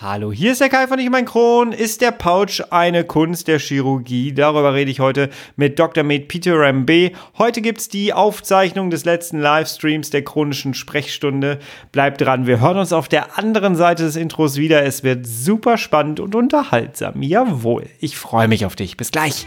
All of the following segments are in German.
Hallo, hier ist der Kai von Ich mein Kron. Ist der Pouch eine Kunst der Chirurgie? Darüber rede ich heute mit Dr. Med Peter Rambe. Heute gibt's die Aufzeichnung des letzten Livestreams der chronischen Sprechstunde. Bleibt dran, wir hören uns auf der anderen Seite des Intros wieder. Es wird super spannend und unterhaltsam. Jawohl, ich freue mich auf dich. Bis gleich.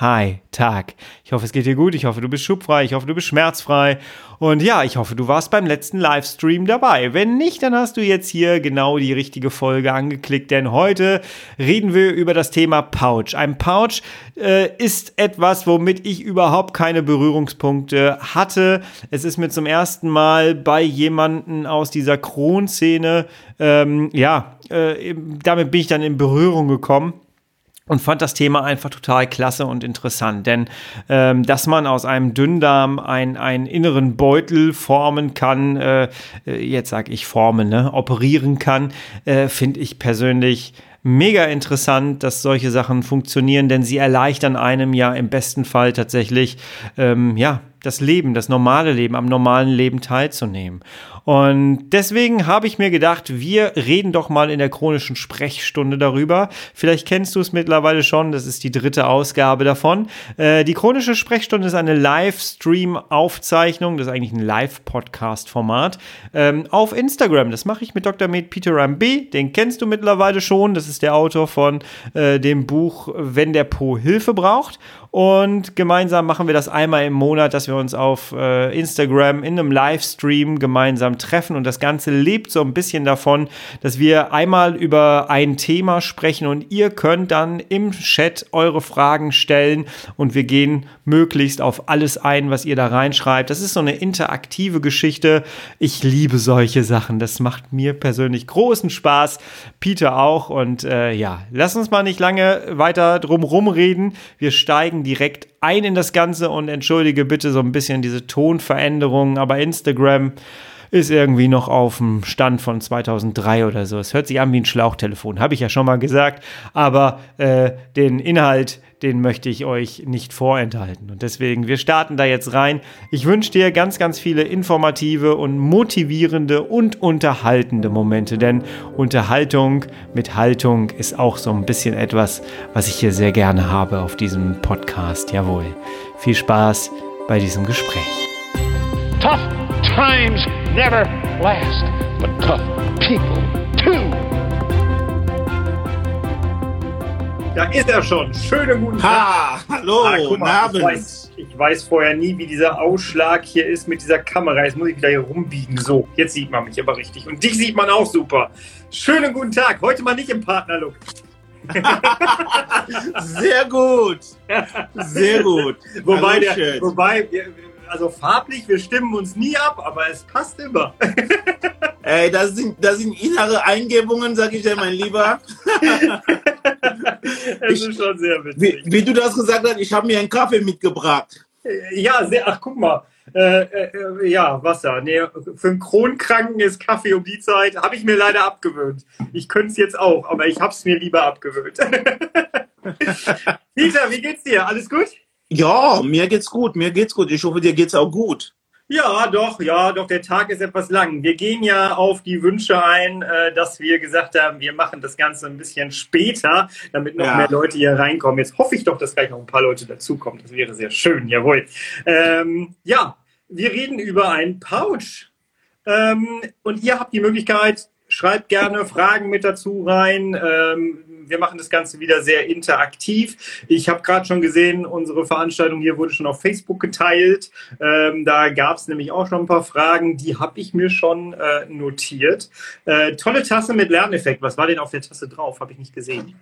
Hi, Tag. Ich hoffe, es geht dir gut. Ich hoffe, du bist schubfrei. Ich hoffe, du bist schmerzfrei. Und ja, ich hoffe, du warst beim letzten Livestream dabei. Wenn nicht, dann hast du jetzt hier genau die richtige Folge angeklickt, denn heute reden wir über das Thema Pouch. Ein Pouch äh, ist etwas, womit ich überhaupt keine Berührungspunkte hatte. Es ist mir zum ersten Mal bei jemanden aus dieser Kronszene, ähm, ja, äh, damit bin ich dann in Berührung gekommen und fand das Thema einfach total klasse und interessant. Denn ähm, dass man aus einem Dünndarm ein, einen inneren Beutel formen kann, äh, äh jetzt sage ich formen, ne, operieren kann, äh, finde ich persönlich mega interessant, dass solche Sachen funktionieren, denn sie erleichtern einem ja im besten Fall tatsächlich ähm, ja das Leben, das normale Leben, am normalen Leben teilzunehmen. Und deswegen habe ich mir gedacht, wir reden doch mal in der chronischen Sprechstunde darüber. Vielleicht kennst du es mittlerweile schon, das ist die dritte Ausgabe davon. Äh, die chronische Sprechstunde ist eine Livestream-Aufzeichnung, das ist eigentlich ein Live-Podcast-Format, ähm, auf Instagram. Das mache ich mit Dr. Med Peter Rambe, den kennst du mittlerweile schon. Das ist der Autor von äh, dem Buch Wenn der Po Hilfe braucht. Und gemeinsam machen wir das einmal im Monat, dass wir uns auf äh, Instagram in einem Livestream gemeinsam treffen. Und das Ganze lebt so ein bisschen davon, dass wir einmal über ein Thema sprechen und ihr könnt dann im Chat eure Fragen stellen und wir gehen möglichst auf alles ein, was ihr da reinschreibt. Das ist so eine interaktive Geschichte. Ich liebe solche Sachen. Das macht mir persönlich großen Spaß. Peter auch. Und äh, ja, lass uns mal nicht lange weiter drum rumreden. Wir steigen direkt ein in das Ganze und entschuldige bitte so ein bisschen diese Tonveränderungen, aber Instagram ist irgendwie noch auf dem Stand von 2003 oder so. Es hört sich an wie ein Schlauchtelefon, habe ich ja schon mal gesagt, aber äh, den Inhalt, den möchte ich euch nicht vorenthalten. Und deswegen, wir starten da jetzt rein. Ich wünsche dir ganz, ganz viele informative und motivierende und unterhaltende Momente, denn Unterhaltung mit Haltung ist auch so ein bisschen etwas, was ich hier sehr gerne habe auf diesem Podcast. Jawohl. Viel Spaß bei diesem Gespräch. Tough times never last, but tough people too. Da ist er schon. Schönen guten Tag. Ha, hallo, Ah, guten mal, ich, Abend. weiß, ich weiß vorher nie, wie dieser Ausschlag hier ist mit dieser Kamera. Jetzt muss ich wieder hier rumbiegen. So, jetzt sieht man mich aber richtig. Und dich sieht man auch super. Schönen guten Tag. Heute mal nicht im Partnerlook. Sehr gut. Sehr gut. Wobei, der, wobei also farblich, wir stimmen uns nie ab, aber es passt immer. Ey, das sind, das sind innere Eingebungen, sag ich dir, mein Lieber. Es ist schon sehr Wie, witzig. wie du das gesagt hast, ich habe mir einen Kaffee mitgebracht. Ja, sehr, ach guck mal. Äh, äh, ja, Wasser. Nee, für einen Kronkranken ist Kaffee um die Zeit. Habe ich mir leider abgewöhnt. Ich könnte es jetzt auch, aber ich habe es mir lieber abgewöhnt. Peter, wie geht's dir? Alles gut? Ja, mir geht's gut, mir geht's gut. Ich hoffe, dir geht's auch gut. Ja, doch, ja, doch, der Tag ist etwas lang. Wir gehen ja auf die Wünsche ein, äh, dass wir gesagt haben, wir machen das Ganze ein bisschen später, damit noch Ja. mehr Leute hier reinkommen. Jetzt hoffe ich doch, dass gleich noch ein paar Leute dazukommen. Das wäre sehr schön, jawohl. Ähm, ja, wir reden über einen Pouch. Ähm, und ihr habt die Möglichkeit, schreibt gerne Fragen mit dazu rein. Ähm, wir machen das Ganze wieder sehr interaktiv. Ich habe gerade schon gesehen, unsere Veranstaltung hier wurde schon auf Facebook geteilt. Ähm, da gab es nämlich auch schon ein paar Fragen, die habe ich mir schon äh, notiert. Äh, tolle Tasse mit Lerneffekt. Was war denn auf der Tasse drauf? Habe ich nicht gesehen.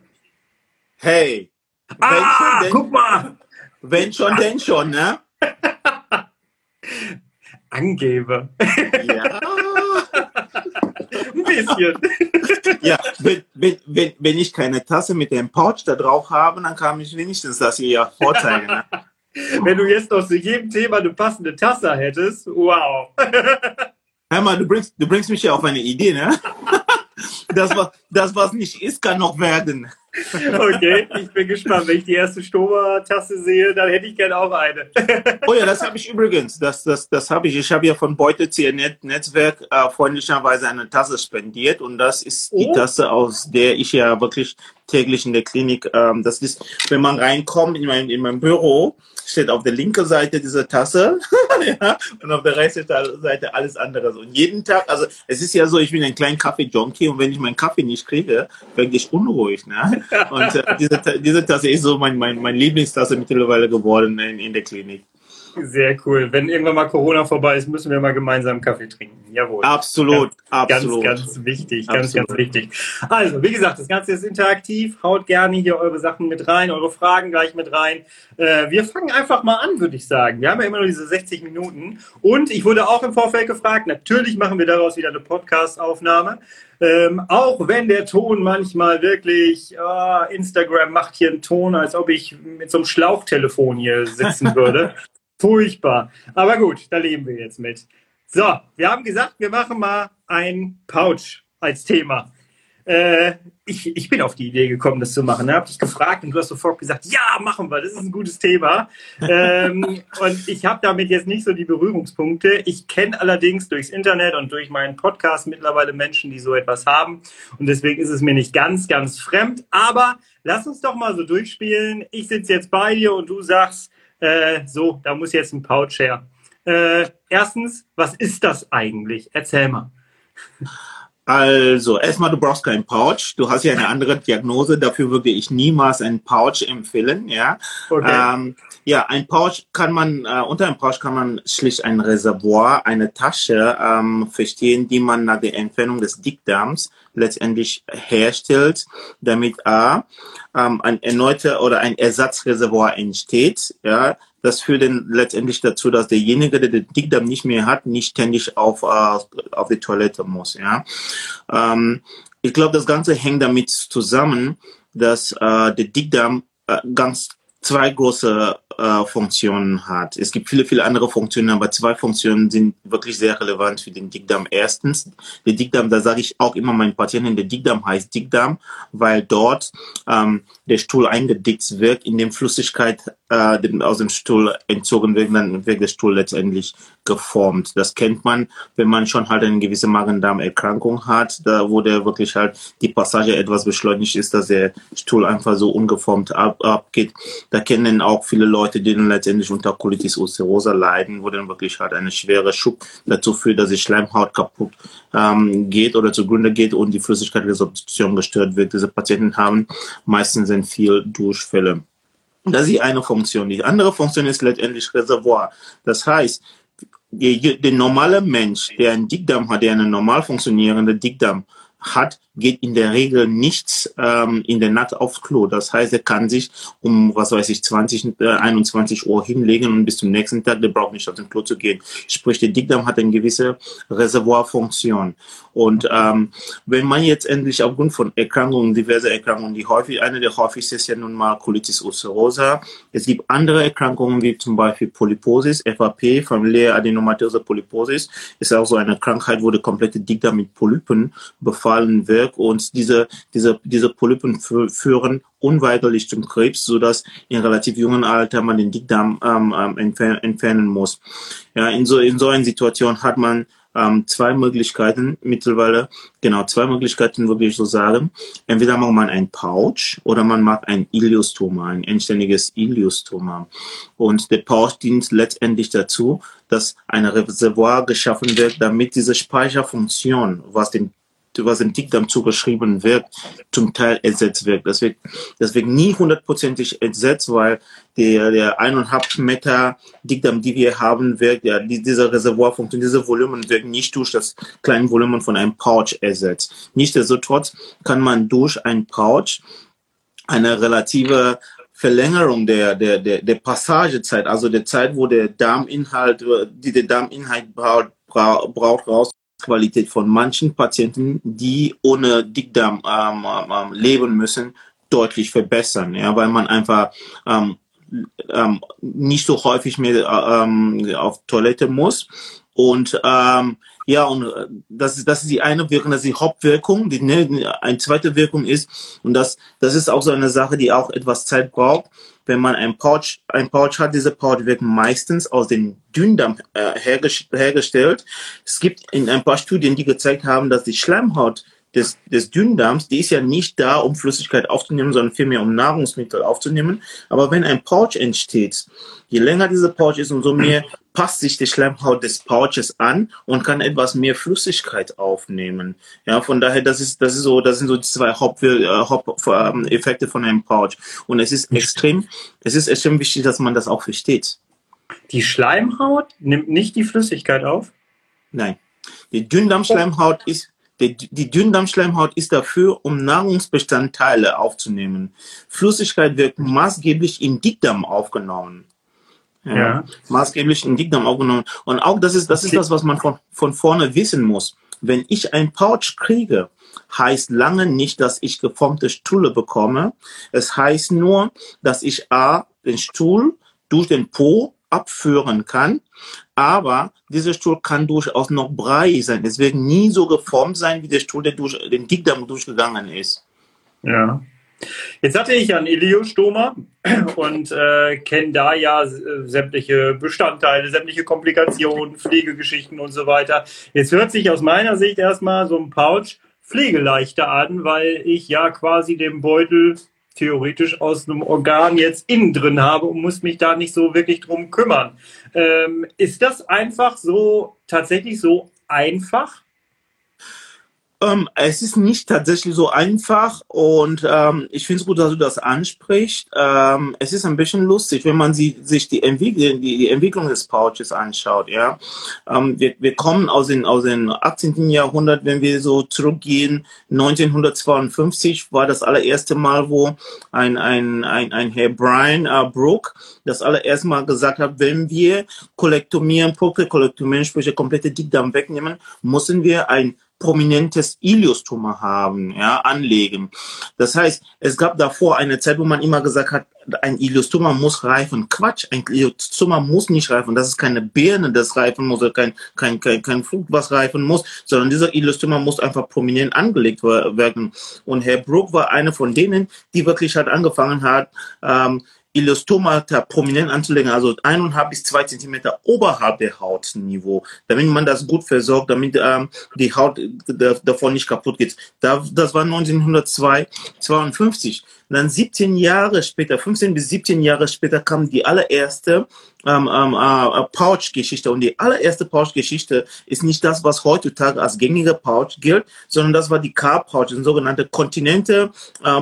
Hey. Ah, wenn, schon, denn, guck mal! wenn schon, denn schon, ne? Angebe. Ja. Bisschen. ja wenn, wenn, wenn, ich keine Tasse mit dem Pouch da drauf habe, dann kann ich wenigstens das hier vorzeigen. Ne? Wenn du jetzt noch zu jedem Thema eine passende Tasse hättest, wow. Hör mal, du bringst, du bringst mich ja auf eine Idee, ne? Das, was, das, was nicht ist, kann noch werden. Okay, ich bin gespannt. Wenn ich die erste Stoma-Tasse sehe, dann hätte ich gerne auch eine. Oh ja, das habe ich übrigens. Das, das, das habe ich. Ich habe ja von Beutelzieher Netzwerk äh, freundlicherweise eine Tasse spendiert und das ist die Oh. Tasse, aus der ich ja wirklich täglich in der Klinik, ähm, das ist, wenn man reinkommt in mein, in mein Büro, steht auf der linken Seite diese Tasse ja, und auf der rechten Seite alles andere. Und jeden Tag, also es ist ja so, ich bin ein kleiner Kaffee-Junkie und wenn ich meinen Kaffee nicht kriege, werde ich unruhig. Ne? Und äh, diese, diese Tasse ist so mein, mein, mein Lieblingstasse mittlerweile geworden in, in der Klinik. Sehr cool. Wenn irgendwann mal Corona vorbei ist, müssen wir mal gemeinsam Kaffee trinken. Jawohl. Absolut, Ganz, absolut. ganz wichtig, ganz, Absolut. ganz wichtig. Also, wie gesagt, das Ganze ist interaktiv. Haut gerne hier eure Sachen mit rein, eure Fragen gleich mit rein. Äh, wir fangen einfach mal an, würde ich sagen. Wir haben ja immer nur diese 60 Minuten. Und ich wurde auch im Vorfeld gefragt, natürlich machen wir daraus wieder eine Podcast-Aufnahme. Ähm, auch wenn der Ton manchmal wirklich, ah, Instagram macht hier einen Ton, als ob ich mit so einem Schlauchtelefon hier sitzen würde. Furchtbar. Aber gut, da leben wir jetzt mit. So, wir haben gesagt, wir machen mal ein Pouch als Thema. Äh, ich, ich bin auf die Idee gekommen, das zu machen. Da habe ich gefragt und du hast sofort gesagt, ja, machen wir, das ist ein gutes Thema. ähm, und ich habe damit jetzt nicht so die Berührungspunkte. Ich kenne allerdings durchs Internet und durch meinen Podcast mittlerweile Menschen, die so etwas haben. Und deswegen ist es mir nicht ganz, ganz fremd. Aber lass uns doch mal so durchspielen. Ich sitze jetzt bei dir und du sagst, äh, so, da muss jetzt ein Pouch her. Äh, erstens, was ist das eigentlich? Erzähl mal. Also, erstmal, du brauchst keinen Pouch. Du hast ja eine andere Diagnose. Dafür würde ich niemals einen Pouch empfehlen, ja. Okay. Ähm, ja, ein Pouch kann man, äh, unter einem Pouch kann man schlicht ein Reservoir, eine Tasche ähm, verstehen, die man nach der Entfernung des Dickdarms letztendlich herstellt, damit A, ähm, ein erneuter oder ein Ersatzreservoir entsteht, ja. Das führt dann letztendlich dazu, dass derjenige, der den Dickdarm nicht mehr hat, nicht ständig auf, äh, auf die Toilette muss, ja. Ähm, ich glaube, das Ganze hängt damit zusammen, dass äh, der Dickdarm äh, ganz zwei große äh, Funktionen hat. Es gibt viele, viele andere Funktionen, aber zwei Funktionen sind wirklich sehr relevant für den Dickdarm. Erstens, der Dickdarm, da sage ich auch immer meinen Patienten, der Dickdarm heißt Dickdarm, weil dort ähm, der Stuhl eingedickt wird, in dem Flüssigkeit äh, dem, aus dem Stuhl entzogen wird, dann wird der Stuhl letztendlich geformt. Das kennt man, wenn man schon halt eine gewisse Magen-Darm-Erkrankung hat, da wo der wirklich halt die Passage etwas beschleunigt ist, dass der Stuhl einfach so ungeformt ab, abgeht. Da kennen auch viele Leute, die dann letztendlich unter Colitis ulcerosa leiden, wo dann wirklich halt eine schwere Schub dazu führt, dass die Schleimhaut kaputt ähm, geht oder zugrunde geht und die Flüssigkeitsresorption gestört wird. Diese Patienten haben meistens sind viel Durchfälle. Das ist die eine Funktion. Die andere Funktion ist letztendlich Reservoir. Das heißt, der, normale Mensch, der einen Dickdarm hat, der einen normal funktionierenden Dickdarm hat, geht in der Regel nicht ähm, in der Nacht aufs Klo. Das heißt, er kann sich um, was weiß ich, 20, äh, 21 Uhr hinlegen und bis zum nächsten Tag, der braucht nicht auf den Klo zu gehen. Sprich, der Dickdarm hat eine gewisse Reservoirfunktion. Und ähm, wenn man jetzt endlich aufgrund von Erkrankungen, diverse Erkrankungen, die häufig, eine der häufigsten ist ja nun mal Colitis ulcerosa. Es gibt andere Erkrankungen wie zum Beispiel Polyposis, FAP, familiäre adenomatöse Polyposis, ist auch so eine Krankheit, wo der komplette Dickdarm mit Polypen befallen wird und diese, diese, diese Polypen fü- führen unweigerlich zum Krebs, sodass in relativ jungen Alter man den Dickdarm ähm, ähm, entfer entfernen muss. Ja, in so, in so einer Situation hat man ähm, zwei Möglichkeiten mittlerweile, genau, zwei Möglichkeiten würde ich so sagen. Entweder macht man ein Pouch oder man macht ein Iliostoma, ein endständiges Iliostoma. Und der Pouch dient letztendlich dazu, dass ein Reservoir geschaffen wird, damit diese Speicherfunktion, was dem was dem Dickdarm zugeschrieben wird, zum Teil ersetzt wird. Das wird, das wird nie hundertprozentig ersetzt, weil der, der eineinhalb Meter Dickdarm, die wir haben, wird, ja, die, dieser Reservoirfunktion, diese Volumen wird nicht durch das kleine Volumen von einem Pouch ersetzt. Nichtsdestotrotz kann man durch ein Pouch eine relative Verlängerung der, der, der, der Passagezeit, also der Zeit, wo der Darminhalt, die der Darminhalt braucht, braucht raus Qualität von manchen Patienten, die ohne Dickdarm ähm, ähm, leben müssen, deutlich verbessern, ja, weil man einfach ähm, ähm, nicht so häufig mehr ähm, auf Toilette muss und ähm, Ja, und äh, das ist, das ist die eine Wirkung, das ist die Hauptwirkung. Die, ne, eine zweite Wirkung ist, und das, das ist auch so eine Sache, die auch etwas Zeit braucht. Wenn man ein Pouch, ein Pouch hat, diese Pouch wird meistens aus dem Dünndarm äh, hergestellt. Es gibt in ein paar Studien, die gezeigt haben, dass die Schleimhaut des, des Dünndarms, die ist ja nicht da, um Flüssigkeit aufzunehmen, sondern vielmehr um Nahrungsmittel aufzunehmen. Aber wenn ein Pouch entsteht, je länger dieser Pouch ist, umso mehr passt sich die Schleimhaut des Pouches an und kann etwas mehr Flüssigkeit aufnehmen. Ja, von daher, das ist, das ist so, das sind so die zwei Haupteffekte von einem Pouch. Und es ist extrem, es ist extrem wichtig, dass man das auch versteht. Die Schleimhaut nimmt nicht die Flüssigkeit auf? Nein. Die Dünndarmschleimhaut ist, die, die Dünndarmschleimhaut ist dafür, um Nahrungsbestandteile aufzunehmen. Flüssigkeit wird maßgeblich in Dickdarm aufgenommen. Ja, ja. Maßgeblich in Dickdarm aufgenommen. Und auch das ist, das ist das, was man von, von vorne wissen muss. Wenn ich ein Pouch kriege, heißt lange nicht, dass ich geformte Stühle bekomme. Es heißt nur, dass ich A, den Stuhl durch den Po abführen kann. Aber dieser Stuhl kann durchaus noch brei sein. Es wird nie so geformt sein, wie der Stuhl, der durch den Dickdarm durchgegangen ist. Ja. Jetzt hatte ich ja einen Iliostoma und äh, kenne da ja sämtliche Bestandteile, sämtliche Komplikationen, Pflegegeschichten und so weiter. Jetzt hört sich aus meiner Sicht erstmal so ein Pouch pflegeleichter an, weil ich ja quasi den Beutel theoretisch aus einem Organ jetzt innen drin habe und muss mich da nicht so wirklich drum kümmern. Ähm, ist das einfach so, tatsächlich so einfach? Ähm, es ist nicht tatsächlich so einfach und ähm, ich finde es gut, dass du das ansprichst. Ähm, es ist ein bisschen lustig, wenn man sie, sich die, Entwick die, die Entwicklung des Pouches anschaut. Ja, ähm, wir, wir kommen aus dem aus dem 18. Jahrhundert, wenn wir so zurückgehen. 1952 war das allererste Mal, wo ein ein ein, ein Herr Brian äh, Brooke das allererste Mal gesagt hat, wenn wir kollektomieren, Prokollektomieren, sprich komplette Dickdarm wegnehmen, müssen wir ein prominentes Iliostoma haben, ja, anlegen. Das heißt, es gab davor eine Zeit, wo man immer gesagt hat, ein Iliostoma muss reifen. Quatsch, ein Iliostoma muss nicht reifen. Das ist keine Birne, das reifen muss, kein, kein, kein, kein Frucht, was reifen muss, sondern dieser Iliostoma muss einfach prominent angelegt werden. Und Herr Brook war einer von denen, die wirklich halt angefangen hat, ähm, Iliostomata prominent anzulegen, also eineinhalb bis zwei Zentimeter oberhalb der Hautniveau, damit man das gut versorgt, damit ähm, die Haut davon nicht kaputt geht. Da, das war 1952. Dann 17 Jahre später, 15 bis 17 Jahre später kam die allererste ähm, ähm, äh, Pouch-Geschichte. Und die allererste Pouch-Geschichte ist nicht das, was heutzutage als gängige Pouch gilt, sondern das war die Car-Pouch, die sogenannte Kontinente äh,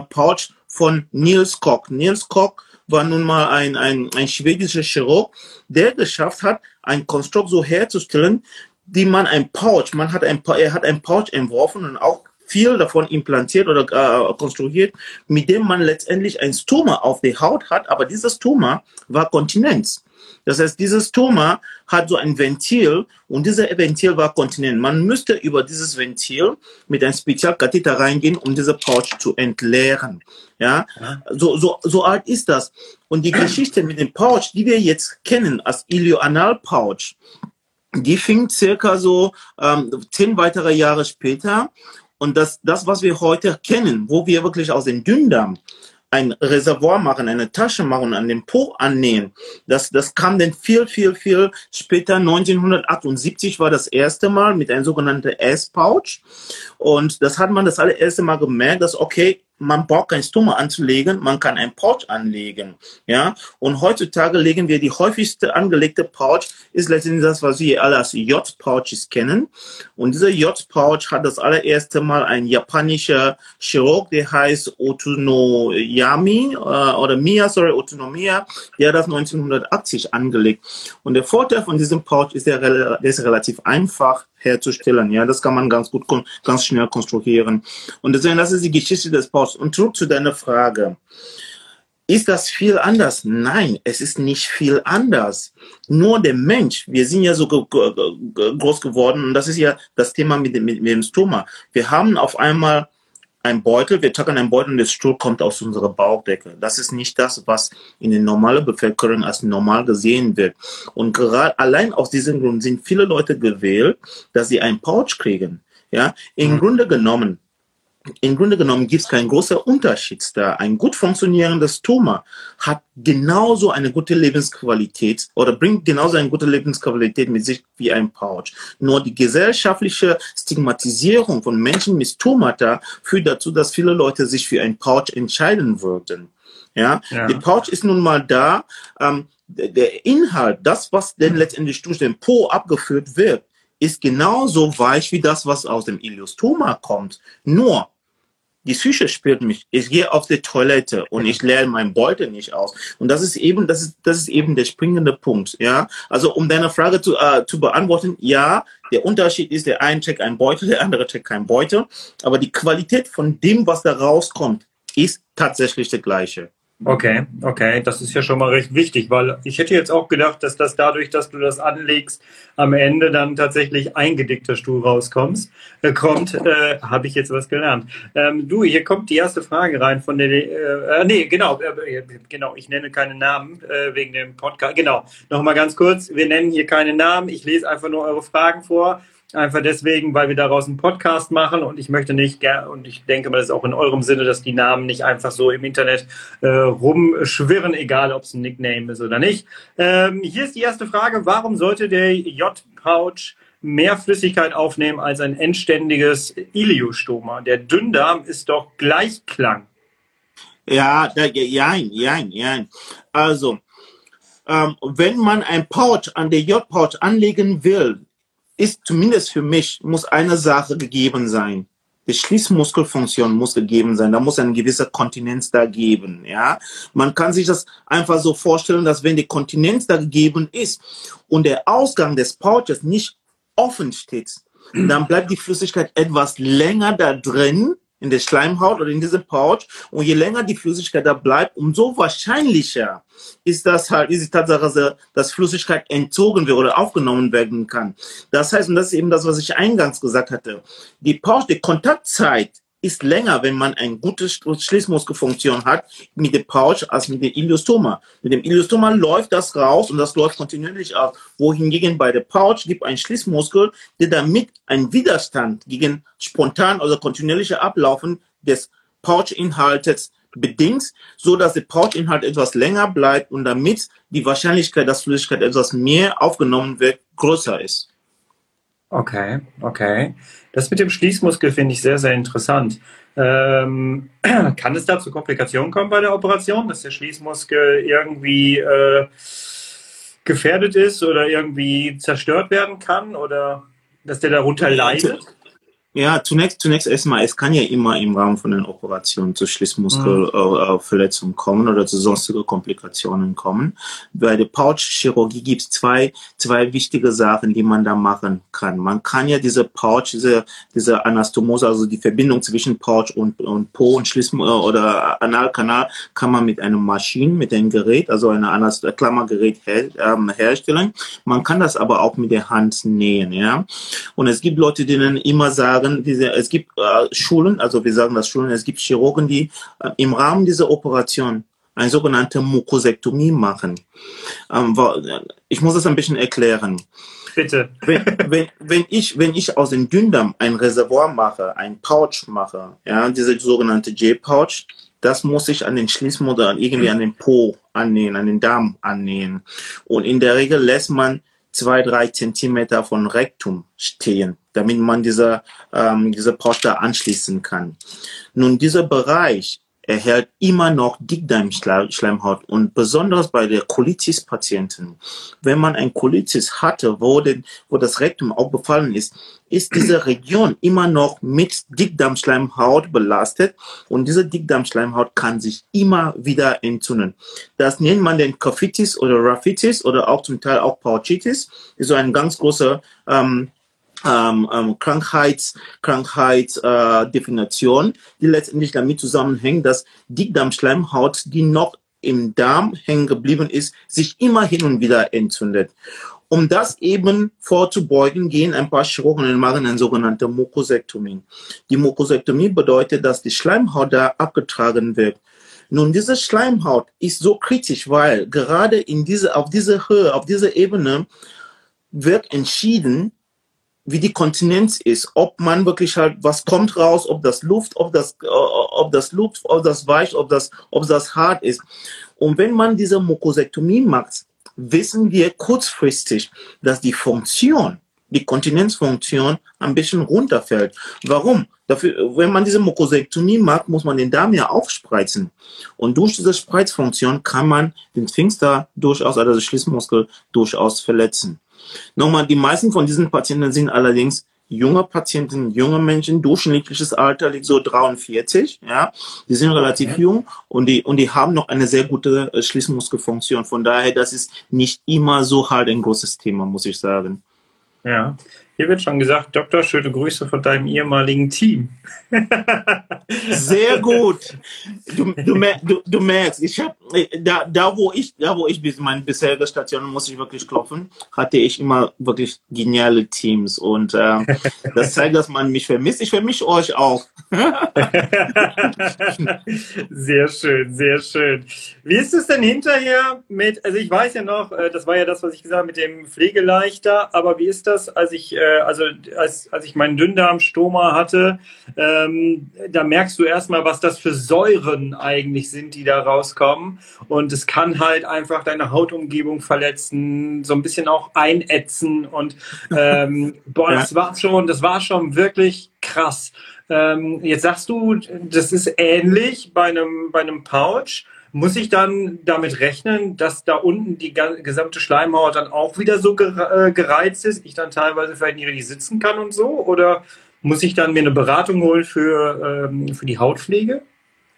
von Niels Koch. Niels Koch war nun mal ein, ein, ein schwedischer Chirurg, der geschafft hat, ein Konstrukt so herzustellen, die man ein Pouch, man hat ein, er hat ein Pouch entworfen und auch viel davon implantiert oder äh, konstruiert, mit dem man letztendlich ein Stoma auf der Haut hat, aber dieses Stoma war Kontinenz. Das heißt, dieses Stoma hat so ein Ventil und dieser Ventil war Kontinent. Man müsste über dieses Ventil mit einem Spezialkatheter reingehen, um diese Pouch zu entleeren. Ja, so, so, so alt ist das. Und die Geschichte mit dem Pouch, die wir jetzt kennen als Ilioanal-Pouch, die fing circa so ähm, zehn weitere Jahre später. Und das, das, was wir heute kennen, wo wir wirklich aus dem Dünndarm ein Reservoir machen, eine Tasche machen, an den Po annähen. Das, das kam dann viel, viel, viel später. 1978 war das erste Mal mit einem sogenannten S-Pouch. Und das hat man das allererste Mal gemerkt, dass, okay, man braucht kein Stoma anzulegen, man kann ein Pouch anlegen. Ja, und heutzutage legen wir die häufigste angelegte Pouch ist letztendlich das, was wir alle als J-Pouches kennen. Und dieser J-Pouch hat das allererste Mal ein japanischer Chirurg, der heißt Otonoyami äh, oder Mia, sorry, Otonomiya, der hat das 1980 angelegt. Und der Vorteil von diesem Pouch ist, der, der ist relativ einfach herzustellen. Ja, das kann man ganz gut, ganz schnell konstruieren. Und deswegen, das ist die Geschichte des Pouch. Und zurück zu deiner Frage. Ist das viel anders? Nein, es ist nicht viel anders. Nur der Mensch, wir sind ja so groß geworden und das ist ja das Thema mit dem, mit dem Stoma. Wir haben auf einmal ein Beutel, wir tragen einen Beutel und der Stuhl kommt aus unserer Bauchdecke. Das ist nicht das, was in der normalen Bevölkerung als normal gesehen wird. Und gerade allein aus diesem Grund sind viele Leute gewählt, dass sie einen Pouch kriegen. Ja, im mhm. Grunde genommen im Grunde genommen gibt es keinen großen Unterschied da. Ein gut funktionierendes Tumor hat genauso eine gute Lebensqualität oder bringt genauso eine gute Lebensqualität mit sich wie ein Pouch. Nur die gesellschaftliche Stigmatisierung von Menschen mit Tumata führt dazu, dass viele Leute sich für ein Pouch entscheiden würden. Ja, ja. die Pouch ist nun mal da. Ähm, der Inhalt, das, was denn letztendlich durch den Po abgeführt wird, ist genauso weich wie das, was aus dem Iliostoma kommt. Nur, die Psyche spürt mich. Ich gehe auf die Toilette und ich leere meinen Beutel nicht aus. Und das ist eben, das ist, das ist eben der springende Punkt. Ja, also um deine Frage zu, äh, zu beantworten, ja, der Unterschied ist, der eine checkt einen Beutel, der andere checkt keinen Beutel. Aber die Qualität von dem, was da rauskommt, ist tatsächlich der gleiche. Okay, okay, das ist ja schon mal recht wichtig, weil ich hätte jetzt auch gedacht, dass das dadurch, dass du das anlegst, am Ende dann tatsächlich eingedickter Stuhl rauskommst, äh, kommt, äh, habe ich jetzt was gelernt. Ähm, du, hier kommt die erste Frage rein von der, äh, äh nee, genau, äh, genau, ich nenne keine Namen äh, wegen dem Podcast. Genau, nochmal ganz kurz, wir nennen hier keine Namen, ich lese einfach nur eure Fragen vor Einfach deswegen, weil wir daraus einen Podcast machen und ich möchte nicht, und ich denke mal, das ist auch in eurem Sinne, dass die Namen nicht einfach so im Internet äh, rumschwirren, egal ob es ein Nickname ist oder nicht. Ähm, hier ist die erste Frage, warum sollte der J-Pouch mehr Flüssigkeit aufnehmen als ein endständiges Iliostoma? Der Dünndarm ist doch Gleichklang. Ja, da, ja, ja, ja. Also, ähm, wenn man ein Pouch an der J-Pouch anlegen will, ist zumindest für mich, muss eine Sache gegeben sein. Die Schließmuskelfunktion muss gegeben sein. Da muss eine gewisse Kontinenz da geben. Ja, man kann sich das einfach so vorstellen, dass wenn die Kontinenz da gegeben ist und der Ausgang des Pouches nicht offen steht, dann bleibt die Flüssigkeit etwas länger da drin in der Schleimhaut oder in diesem Pouch. Und je länger die Flüssigkeit da bleibt, umso wahrscheinlicher ist das halt, ist die Tatsache, dass Flüssigkeit entzogen wird oder aufgenommen werden kann. Das heißt, und das ist eben das, was ich eingangs gesagt hatte, die Pouch, die Kontaktzeit ist länger, wenn man eine gute Schließmuskelfunktion hat mit dem Pouch als mit dem Iliostoma. Mit dem Iliostoma läuft das raus und das läuft kontinuierlich ab. Wohingegen bei der Pouch gibt ein Schließmuskel, der damit einen Widerstand gegen spontan oder kontinuierliche Ablaufen des Pouchinhaltes bedingt, so dass der Pouchinhalt etwas länger bleibt und damit die Wahrscheinlichkeit, dass Flüssigkeit etwas mehr aufgenommen wird, größer ist. Okay, okay. Das mit dem Schließmuskel finde ich sehr, sehr interessant. Ähm, kann es da zu Komplikationen kommen bei der Operation, dass der Schließmuskel irgendwie äh, gefährdet ist oder irgendwie zerstört werden kann oder dass der darunter leidet? Ja, zunächst, zunächst erstmal, es kann ja immer im Rahmen von den Operationen zu Schließmuskelverletzungen mhm. äh, kommen oder zu sonstigen Komplikationen kommen. Bei der Pouch-Chirurgie gibt es zwei, zwei wichtige Sachen, die man da machen kann. Man kann ja diese Pouch, diese, diese Anastomose, also die Verbindung zwischen Pouch und, und Po und Schließmuskel oder Analkanal, kann man mit einem Maschinen, mit einem Gerät, also einer Anast Klammergerät her, ähm, herstellen. Man kann das aber auch mit der Hand nähen, ja. Und es gibt Leute, denen immer sagen, sagen, diese, es gibt äh, Schulen, also wir sagen das Schulen, es gibt Chirurgen, die äh, im Rahmen dieser Operation eine sogenannte Mukosektomie machen. Ähm, ich muss das ein bisschen erklären. Bitte. Wenn, wenn, wenn, ich, wenn ich aus dem Dünndarm ein Reservoir mache, ein Pouch mache, ja, diese sogenannte J-Pouch, das muss ich an den Schließmutter, irgendwie an den Po annähen, an den Darm annähen. Und in der Regel lässt man zwei, drei Zentimeter von Rektum stehen, damit man diese, ähm, diese Poster anschließen kann. Nun, dieser Bereich erhält immer noch Dickdarmschleimhaut und besonders bei der Colitis-Patienten. Wenn man ein Colitis hatte, wo, den, wo das Rektum auch befallen ist, ist diese Region immer noch mit Dickdarmschleimhaut belastet und diese Dickdarmschleimhaut kann sich immer wieder entzünden. Das nennt man den Cophitis oder Raphitis oder auch zum Teil auch Pouchitis. ist so ein ganz großer ähm, ähm, ähm, Krankheits, Krankheitsdefinition, äh, die letztendlich damit zusammenhängt, dass Dickdarmschleimhaut, die noch im Darm hängen geblieben ist, sich immer hin und wieder entzündet. Um das eben vorzubeugen, gehen ein paar Chirurgen und machen eine sogenannte Mukosektomie. Die Mukosektomie bedeutet, dass die Schleimhaut da abgetragen wird. Nun, diese Schleimhaut ist so kritisch, weil gerade in diese, auf dieser Höhe, auf dieser Ebene wird entschieden, wie die Kontinenz ist, ob man wirklich halt, was kommt raus, ob das Luft, ob das, äh, ob das Luft, ob das weich, ob das, ob das hart ist. Und wenn man diese Mukosektomie macht, wissen wir kurzfristig, dass die Funktion, die Kontinenzfunktion ein bisschen runterfällt. Warum? Dafür, wenn man diese Mukosektomie macht, muss man den Darm ja aufspreizen. Und durch diese Spreizfunktion kann man den Sphinkter durchaus, also den Schließmuskel durchaus verletzen. Nochmal, die meisten von diesen Patienten sind allerdings junge Patienten, junge Menschen, durchschnittliches Alter liegt so 43, ja. Die sind relativ okay. jung und die, und die haben noch eine sehr gute äh, Schließmuskelfunktion. Von daher, das ist nicht immer so halt ein großes Thema, muss ich sagen. Ja, hier wird schon gesagt, Doktor, schöne Grüße von deinem ehemaligen Team. Sehr gut. Du, du, du, du merkst, ich habe da, da wo ich da wo ich bis meine bisherige Station muss ich wirklich klopfen, hatte ich immer wirklich geniale Teams und äh, das zeigt, dass man mich vermisst. Ich vermisse euch auch. sehr schön, sehr schön. Wie ist es denn hinterher mit? Also ich weiß ja noch, äh, das war ja das, was ich gesagt habe mit dem Pflegeleichter. Aber wie ist das, als ich äh, also als, als ich meinen Dünndarmstoma hatte, ähm, da merkst du erstmal, was das für Säuren eigentlich sind, die da rauskommen. Und es kann halt einfach deine Hautumgebung verletzen, so ein bisschen auch einätzen. Und ähm, boah, das war schon, das war schon wirklich krass. Ähm, jetzt sagst du, das ist ähnlich bei einem, bei einem Pouch. Muss ich dann damit rechnen, dass da unten die gesamte Schleimhaut dann auch wieder so äh, gereizt ist, ich dann teilweise vielleicht nicht richtig sitzen kann und so? Oder muss ich dann mir eine Beratung holen für, ähm, für die Hautpflege?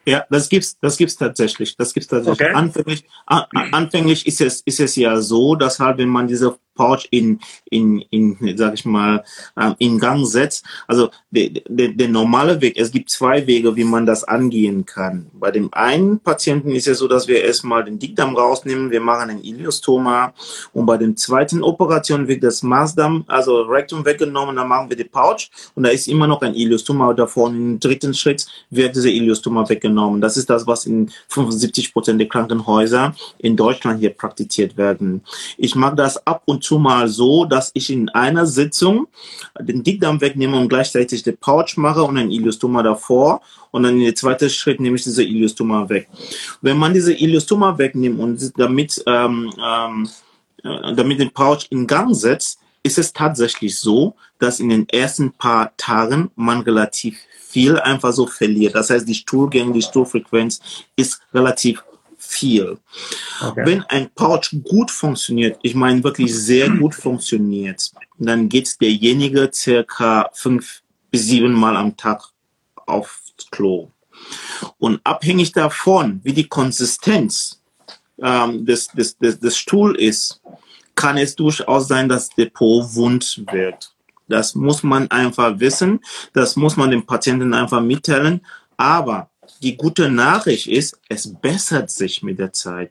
Ja, das gibt's, das gibt's tatsächlich. Das gibt's tatsächlich. Okay. Anfänglich, an, anfänglich ist es, ist es ja so, dass halt, wenn man diese Pouch in, in, in, sag ich mal, äh, in Gang setzt. Also der, der, der normale Weg, es gibt zwei Wege, wie man das angehen kann. Bei dem einen Patienten ist es so, dass wir erstmal den Dickdarm rausnehmen, wir machen ein Iliostoma und bei dem zweiten Operation wird das Maßdarm, also Rektum weggenommen, dann machen wir die Pouch und da ist immer noch ein Iliostoma davor und im dritten Schritt wird diese Iliostoma weggenommen. Das ist das, was in 75 Prozent der Krankenhäuser in Deutschland hier praktiziert werden. Ich mag das ab und zu mal so, dass ich in einer Sitzung den Dickdarm wegnehme und gleichzeitig den Pouch mache und ein Iliostoma davor. Und dann in der zweiten Schritt nehme ich diese Iliostoma weg. Wenn man diese Iliostoma wegnimmt und damit, ähm, ähm, äh, damit den Pouch in Gang setzt, ist es tatsächlich so, dass in den ersten paar Tagen man relativ viel einfach so verliert. Das heißt, die Stuhlgänge, die Stuhlfrequenz ist relativ viel. Okay. Wenn ein Pouch gut funktioniert, ich meine wirklich sehr gut funktioniert, dann geht derjenige circa fünf bis sieben Mal am Tag aufs Klo. Und abhängig davon, wie die Konsistenz ähm, des, des, des, des Stuhl ist, kann es durchaus sein, dass der Po wund wird. Das muss man einfach wissen. Das muss man dem Patienten einfach mitteilen. Aber die gute Nachricht ist, es bessert sich mit der Zeit.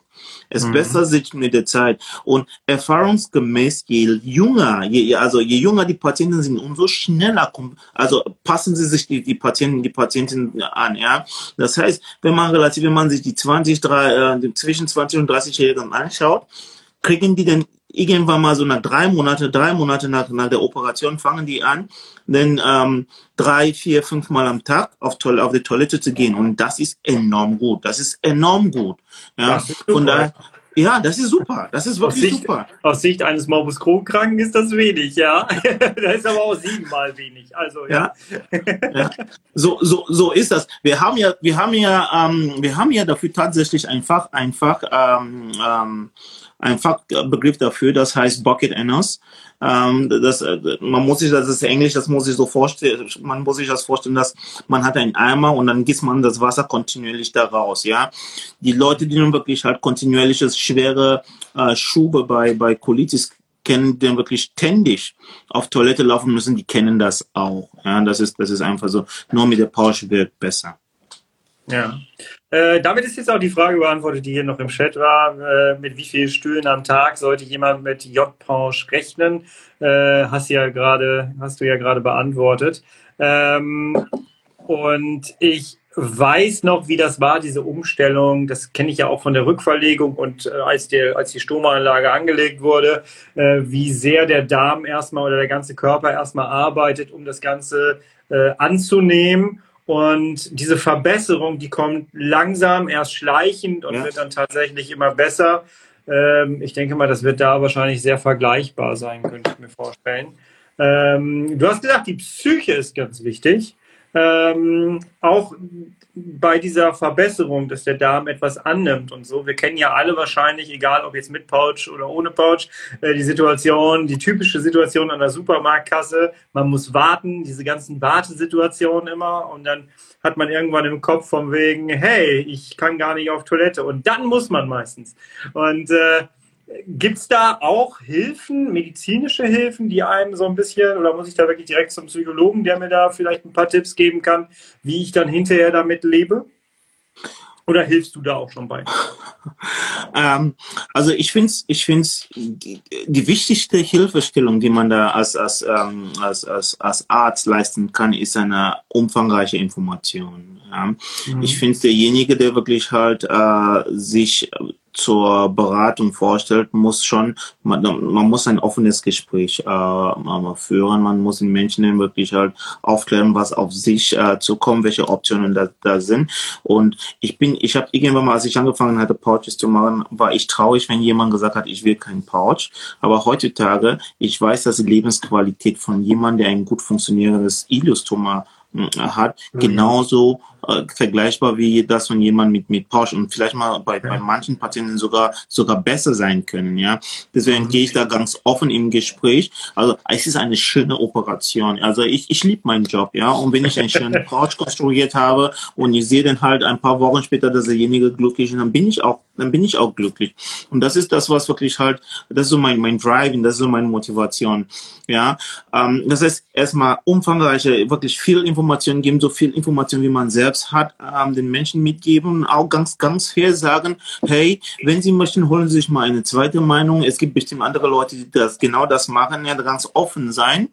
Es mhm. bessert sich mit der Zeit. Und erfahrungsgemäß, je jünger, je, also je jünger die Patienten sind, umso schneller kommt, also passen sie sich die, die Patienten, die Patienten an, ja. Das heißt, wenn man relativ, wenn man sich die 20, 3, äh, zwischen 20 und 30-Jährigen anschaut, kriegen die denn irgendwann mal so nach drei Monate, drei Monate nach, nach der Operation fangen die an, denn ähm, drei, vier, fünf Mal am Tag auf, Toil auf die Toilette zu gehen. Und das ist enorm gut. Das ist enorm gut. Ja, von daher, ja, das ist super. Das ist wirklich aus Sicht, super. Aus Sicht eines Morbus Crohn-Kranken ist das wenig, ja. das ist aber auch siebenmal wenig. Also ja. ja. ja. So, so, so ist das. Wir haben ja, wir haben ja, ähm, wir haben ja dafür tatsächlich einfach, einfach ähm, ähm, ein Fachbegriff dafür, das heißt Bucket Anners. Ähm, das, äh, man muss sich, das ist Englisch, das muss sich so vorstellen, man muss sich das vorstellen, dass man hat einen Eimer und dann gießt man das Wasser kontinuierlich da raus, ja. Die Leute, die nun wirklich halt kontinuierliches schwere äh, Schube bei, bei Colitis kennen, die wirklich ständig auf Toilette laufen müssen, die kennen das auch, ja. Das ist, das ist einfach so. Nur mit der Porsche wird besser. Ja. Äh, damit ist jetzt auch die Frage beantwortet, die hier noch im Chat war. Äh, mit wie vielen Stühlen am Tag sollte jemand mit J-Pausch rechnen? Äh, hast, ja grade, hast du ja gerade beantwortet. Ähm, und ich weiß noch, wie das war, diese Umstellung. Das kenne ich ja auch von der Rückverlegung und äh, als, die, als die Stomaanlage angelegt wurde, äh, wie sehr der Darm erstmal oder der ganze Körper erstmal arbeitet, um das Ganze äh, anzunehmen. Und diese Verbesserung, die kommt langsam, erst schleichend und ja. wird dann tatsächlich immer besser. Ähm, ich denke mal, das wird da wahrscheinlich sehr vergleichbar sein, könnte ich mir vorstellen. Ähm, du hast gesagt, die Psyche ist ganz wichtig ähm, auch bei dieser Verbesserung, dass der Darm etwas annimmt und so. Wir kennen ja alle wahrscheinlich, egal ob jetzt mit Pouch oder ohne Pouch, äh, die Situation, die typische Situation an der Supermarktkasse. Man muss warten, diese ganzen Wartesituationen immer und dann hat man irgendwann im Kopf vom wegen, hey, ich kann gar nicht auf Toilette und dann muss man meistens. Und äh, Gibt es da auch Hilfen, medizinische Hilfen, die einem so ein bisschen, oder muss ich da wirklich direkt zum Psychologen, der mir da vielleicht ein paar Tipps geben kann, wie ich dann hinterher damit lebe? Oder hilfst du da auch schon bei? ähm, also ich finde es ich find's, die, die, wichtigste Hilfestellung, die man da als, als, ähm, als, als, als Arzt leisten kann, ist eine umfangreiche Information. Ja. Mhm. Ich finde derjenige, der wirklich halt äh, sich zur Beratung vorstellt, muss schon, man, man muss ein offenes Gespräch äh, führen. Man muss den Menschen wirklich halt aufklären, was auf sich äh, zukommt, welche Optionen da, da sind. Und ich bin, ich habe irgendwann mal, als ich angefangen hatte, Pouches zu machen, war ich traurig, wenn jemand gesagt hat, ich will keinen Pouch. Aber heutzutage, ich weiß, dass die Lebensqualität von jemandem, der ein gut funktionierendes Iliostoma hat, mhm. genauso äh, vergleichbar wie das von jemand mit mit Porsche und vielleicht mal bei, ja. bei manchen Patienten sogar sogar besser sein können. Ja, deswegen mhm. gehe ich da ganz offen im Gespräch. Also es ist eine schöne Operation. Also ich ich liebe meinen Job. Ja, und wenn ich einen schönen Pouch konstruiert habe und ich sehe dann halt ein paar Wochen später, dass derjenige glücklich ist, dann bin ich auch dann bin ich auch glücklich. Und das ist das, was wirklich halt, das ist so mein mein Driving, das ist so meine Motivation. Ja, ähm, das heißt erstmal umfangreiche, wirklich viel Informationen geben, so viel Information wie man selbst hat, ähm, den Menschen mitgeben und auch ganz, ganz fair sagen, hey, wenn Sie möchten, holen Sie sich mal eine zweite Meinung. Es gibt bestimmt andere Leute, die das genau das machen, ja, ganz offen sein.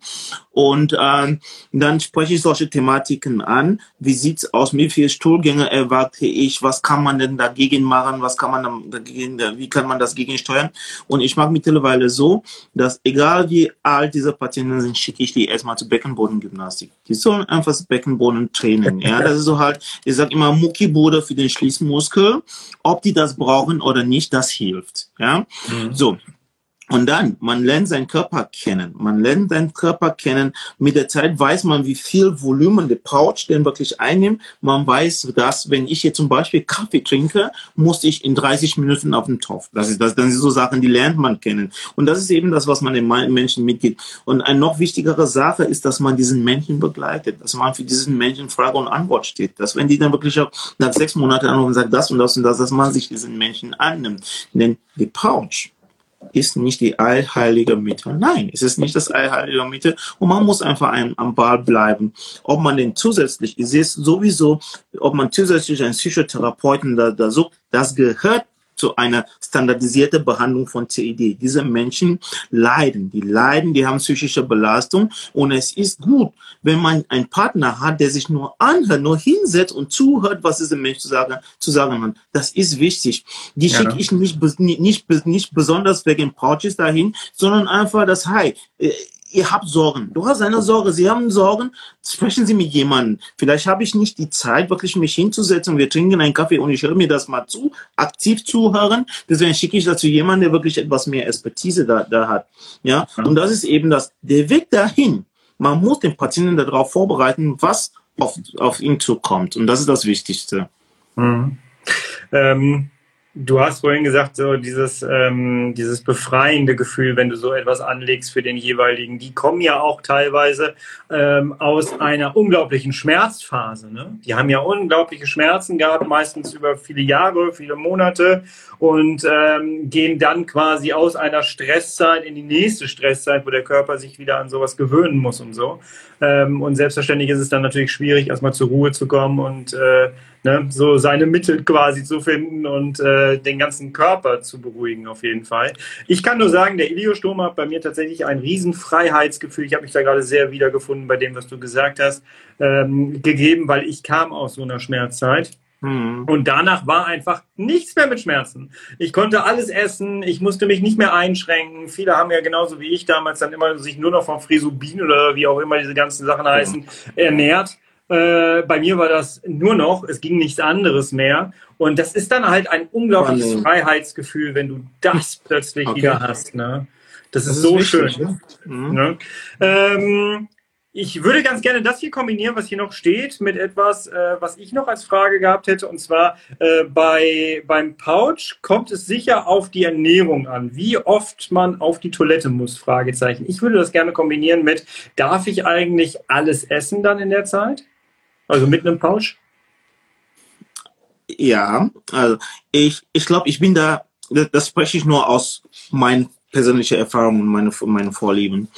Und ähm, dann spreche ich solche Thematiken an. Wie sieht's aus? Wie viele Stuhlgänge erwarte ich? Was kann man denn dagegen machen? Was kann man dagegen, wie kann man das gegensteuern? Und ich mache mittlerweile so, dass egal wie alt diese Patienten sind, schicke ich die erstmal zu Beckenbodengymnastik. Die sollen einfach Beckenboden trainen. Ja, das ist so halt, ich sage immer Muckibude für den Schließmuskel. Ob die das brauchen oder nicht, das hilft. Ja, mhm. so. Und dann, man lernt seinen Körper kennen. Man lernt seinen Körper kennen. Mit der Zeit weiß man, wie viel Volumen der Pouch denn wirklich einnimmt. Man weiß, dass, wenn ich jetzt zum Beispiel Kaffee trinke, muss ich in 30 Minuten auf den Topf. Das ist, das, das sind so Sachen, die lernt man kennen. Und das ist eben das, was man den Menschen mitgibt. Und eine noch wichtigere Sache ist, dass man diesen Menschen begleitet, dass man für diesen Menschen Frage und Antwort steht. Dass wenn die dann wirklich auch nach sechs Monaten anrufen und sagen, das und das und das, dass man sich diesen Menschen annimmt. Denn die Pouch, ist nicht die allheilige Mitte. Nein, es ist nicht das allheilige Mitte und man muss einfach ein, am Ball bleiben. Ob man den zusätzlich, ich sehe es sowieso, ob man zusätzlich einen Psychotherapeuten da, da sucht, das gehört zu einer standardisierten Behandlung von CID. Diese Menschen leiden, die leiden, die haben psychische Belastung und es ist gut, wenn man einen Partner hat, der sich nur anhört, nur hinsetzt und zuhört, was dieser Mensch zu sagen, zu sagen hat. Das ist wichtig. Die ja. schicke ich nicht, nicht, nicht, nicht besonders wegen Pouches dahin, sondern einfach das, hi, äh, ihr habt Sorgen. Du hast eine Sorge, sie haben Sorgen. Sprechen Sie mit jemandem. Vielleicht habe ich nicht die Zeit, wirklich mich hinzusetzen. Wir trinken einen Kaffee und ich höre mir das mal zu, aktiv zuhören. Deswegen schicke ich dazu jemanden, der wirklich etwas mehr Expertise da, da hat. Ja, und das ist eben das, der Weg dahin. Man muss den Patienten darauf vorbereiten, was auf, auf ihn zukommt. Und das ist das Wichtigste. Mhm. Ähm Du hast vorhin gesagt, so dieses, ähm, dieses befreiende Gefühl, wenn du so etwas anlegst für den jeweiligen, die kommen ja auch teilweise ähm, aus einer unglaublichen Schmerzphase. Ne? Die haben ja unglaubliche Schmerzen gehabt, meistens über viele Jahre, viele Monate und ähm, gehen dann quasi aus einer Stresszeit in die nächste Stresszeit, wo der Körper sich wieder an sowas gewöhnen muss und so. Ähm, und selbstverständlich ist es dann natürlich schwierig, erstmal zur Ruhe zu kommen und äh, ne, so seine Mittel quasi zu finden und äh, den ganzen Körper zu beruhigen auf jeden Fall. Ich kann nur sagen, der Iliostom hat bei mir tatsächlich ein riesen Freiheitsgefühl. Ich habe mich da gerade sehr wiedergefunden bei dem, was du gesagt hast, ähm, gegeben, weil ich kam aus so einer Schmerzzeit. Mhm. Und danach war einfach nichts mehr mit Schmerzen. Ich konnte alles essen, ich musste mich nicht mehr einschränken. Viele haben ja genauso wie ich damals dann immer sich nur noch von Frisubin oder wie auch immer diese ganzen Sachen heißen, ernährt. Äh, bei mir war das nur noch, es ging nichts anderes mehr. Und das ist dann halt ein unglaubliches oh, Freiheitsgefühl, wenn du das plötzlich okay. wieder hast. Ne? Das, das ist, ist, so wichtig, schön. Ne? Mhm. Ne? Ähm, ich würde ganz gerne das hier kombinieren, was hier noch steht, mit etwas, äh, was ich noch als Frage gehabt hätte. Und zwar äh, bei, beim Pouch kommt es sicher auf die Ernährung an. Wie oft man auf die Toilette muss? Fragezeichen. Ich würde das gerne kombinieren mit, darf ich eigentlich alles essen dann in der Zeit? Also mit einem Pouch? Ja, also ich, ich glaube, ich bin da, das spreche ich nur aus meinen persönliche Erfahrung und meine, meine Vorlieben.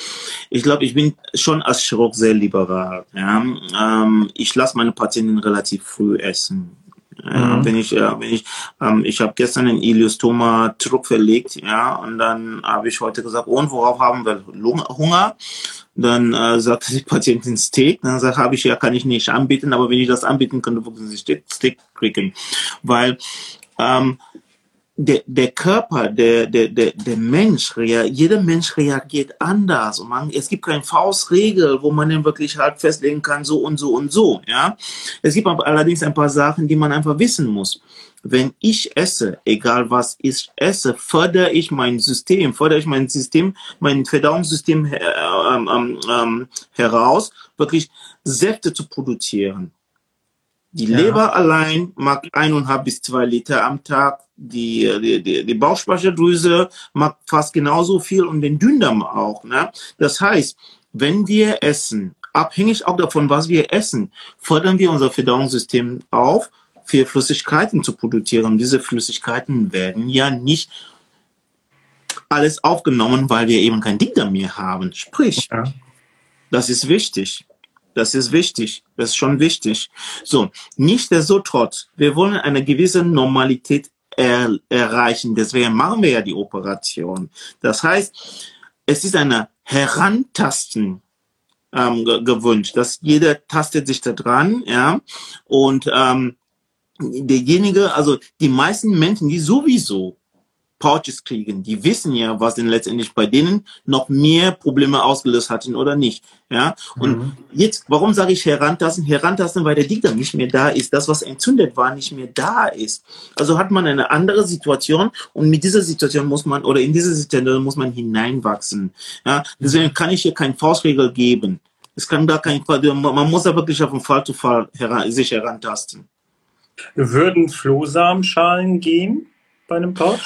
Ich glaube, ich bin schon als Chirurg sehr liberal. Ja? Ähm, ich lasse meine Patienten relativ früh essen. Ja, mhm. Wenn ich, ja, wenn ich, ähm, ich habe gestern einen Iliostoma Trupp verlegt, ja, und dann habe ich heute gesagt, und worauf haben wir Hunger? Dann äh, sagte die Patientin Steak. Dann sag, habe ich ja, kann ich nicht anbieten, aber wenn ich das anbieten könnte, würden sie Steak kriegen, weil ähm, der, der Körper, der, der, der, der Mensch, jeder Mensch reagiert anders. Und man, es gibt keine Faustregel, wo man den wirklich halt festlegen kann, so und so und so. Ja, Es gibt allerdings ein paar Sachen, die man einfach wissen muss. Wenn ich esse, egal was ich esse, fördere ich mein System, fördere ich mein System, mein Verdauungssystem äh, ähm, ähm, heraus, wirklich Säfte zu produzieren. Die ja. Leber allein mag eineinhalb bis zwei Liter am Tag. Die, die, die, die Bauchspeicheldrüse mag fast genauso viel und den Dünndarm auch. Ne? Das heißt, wenn wir essen, abhängig auch davon, was wir essen, fördern wir unser Verdauungssystem auf, für Flüssigkeiten zu produzieren. Diese Flüssigkeiten werden ja nicht alles aufgenommen, weil wir eben kein Dickdarm mehr haben. Sprich, ja. das ist wichtig. Das ist wichtig. Das ist schon wichtig. So, nichtsdestotrotz, wir wollen eine gewisse Normalität er erreichen. Deswegen machen wir ja die Operation. Das heißt, es ist eine Herantasten ähm, gewünscht, dass jeder tastet sich da dran, ja, und ähm, derjenige, also die meisten Menschen, die sowieso Pouches kriegen. Die wissen ja, was denn letztendlich bei denen noch mehr Probleme ausgelöst hatten oder nicht. Ja, und mhm. jetzt, warum sage ich herantasten? Herantasten, weil der Dickdarm nicht mehr da ist. Das, was entzündet war, nicht mehr da ist. Also hat man eine andere Situation und mit dieser Situation muss man, oder in diese Situation muss man hineinwachsen. Ja, deswegen kann ich hier kein Faustregel geben. Es kann da kein, man muss da wirklich auf den Fall zu Fall heran, sich herantasten. Würden Flohsamenschalen gehen bei einem Pouch?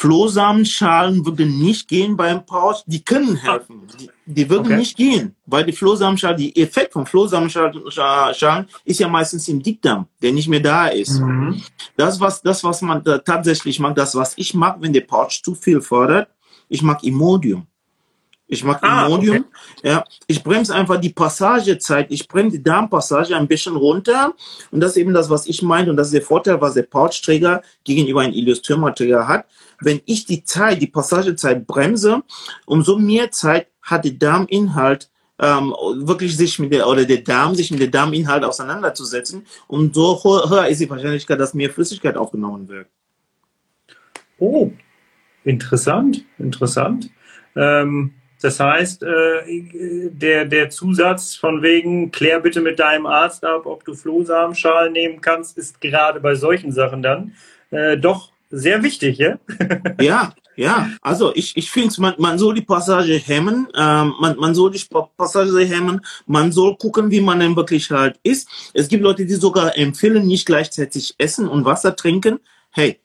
Flohsamenschalen würden nicht gehen beim Pouch. Die können helfen. Die, die würden okay. nicht gehen, weil die Flohsamenschalen, die Effekt von Flohsamenschalen ist ja meistens im Dickdarm, der nicht mehr da ist. Mhm. Das, was, das, was man tatsächlich mag, das, was ich mag, wenn der Pouch zu viel fordert, ich mag Imodium. Ich mag ah, Imodium. Okay. Ja, ich bremse einfach die Passagezeit. Ich bremse die Darmpassage ein bisschen runter. Und das ist eben das, was ich meine. Und das ist der Vorteil, was der Pouchträger gegenüber einem Illustriermaterial hat wenn ich die Zeit, die Passagezeit bremse, umso mehr Zeit hat der Darminhalt ähm, wirklich sich mit der oder der Darm sich mit dem Darminhalt auseinanderzusetzen, umso höher ist die Wahrscheinlichkeit, dass mehr Flüssigkeit aufgenommen wird. Oh, interessant, interessant. Ähm, das heißt, äh, der, der Zusatz von wegen, klär bitte mit deinem Arzt ab, ob du Flohsamenschalen nehmen kannst, ist gerade bei solchen Sachen dann äh, doch sehr wichtig, ja? ja, ja. Also ich, ich finde, man, man soll die Passage hemmen, ähm, man, man soll die Passage hemmen, man soll gucken, wie man denn wirklich halt ist. Es gibt Leute, die sogar empfehlen, nicht gleichzeitig essen und Wasser trinken. Hey,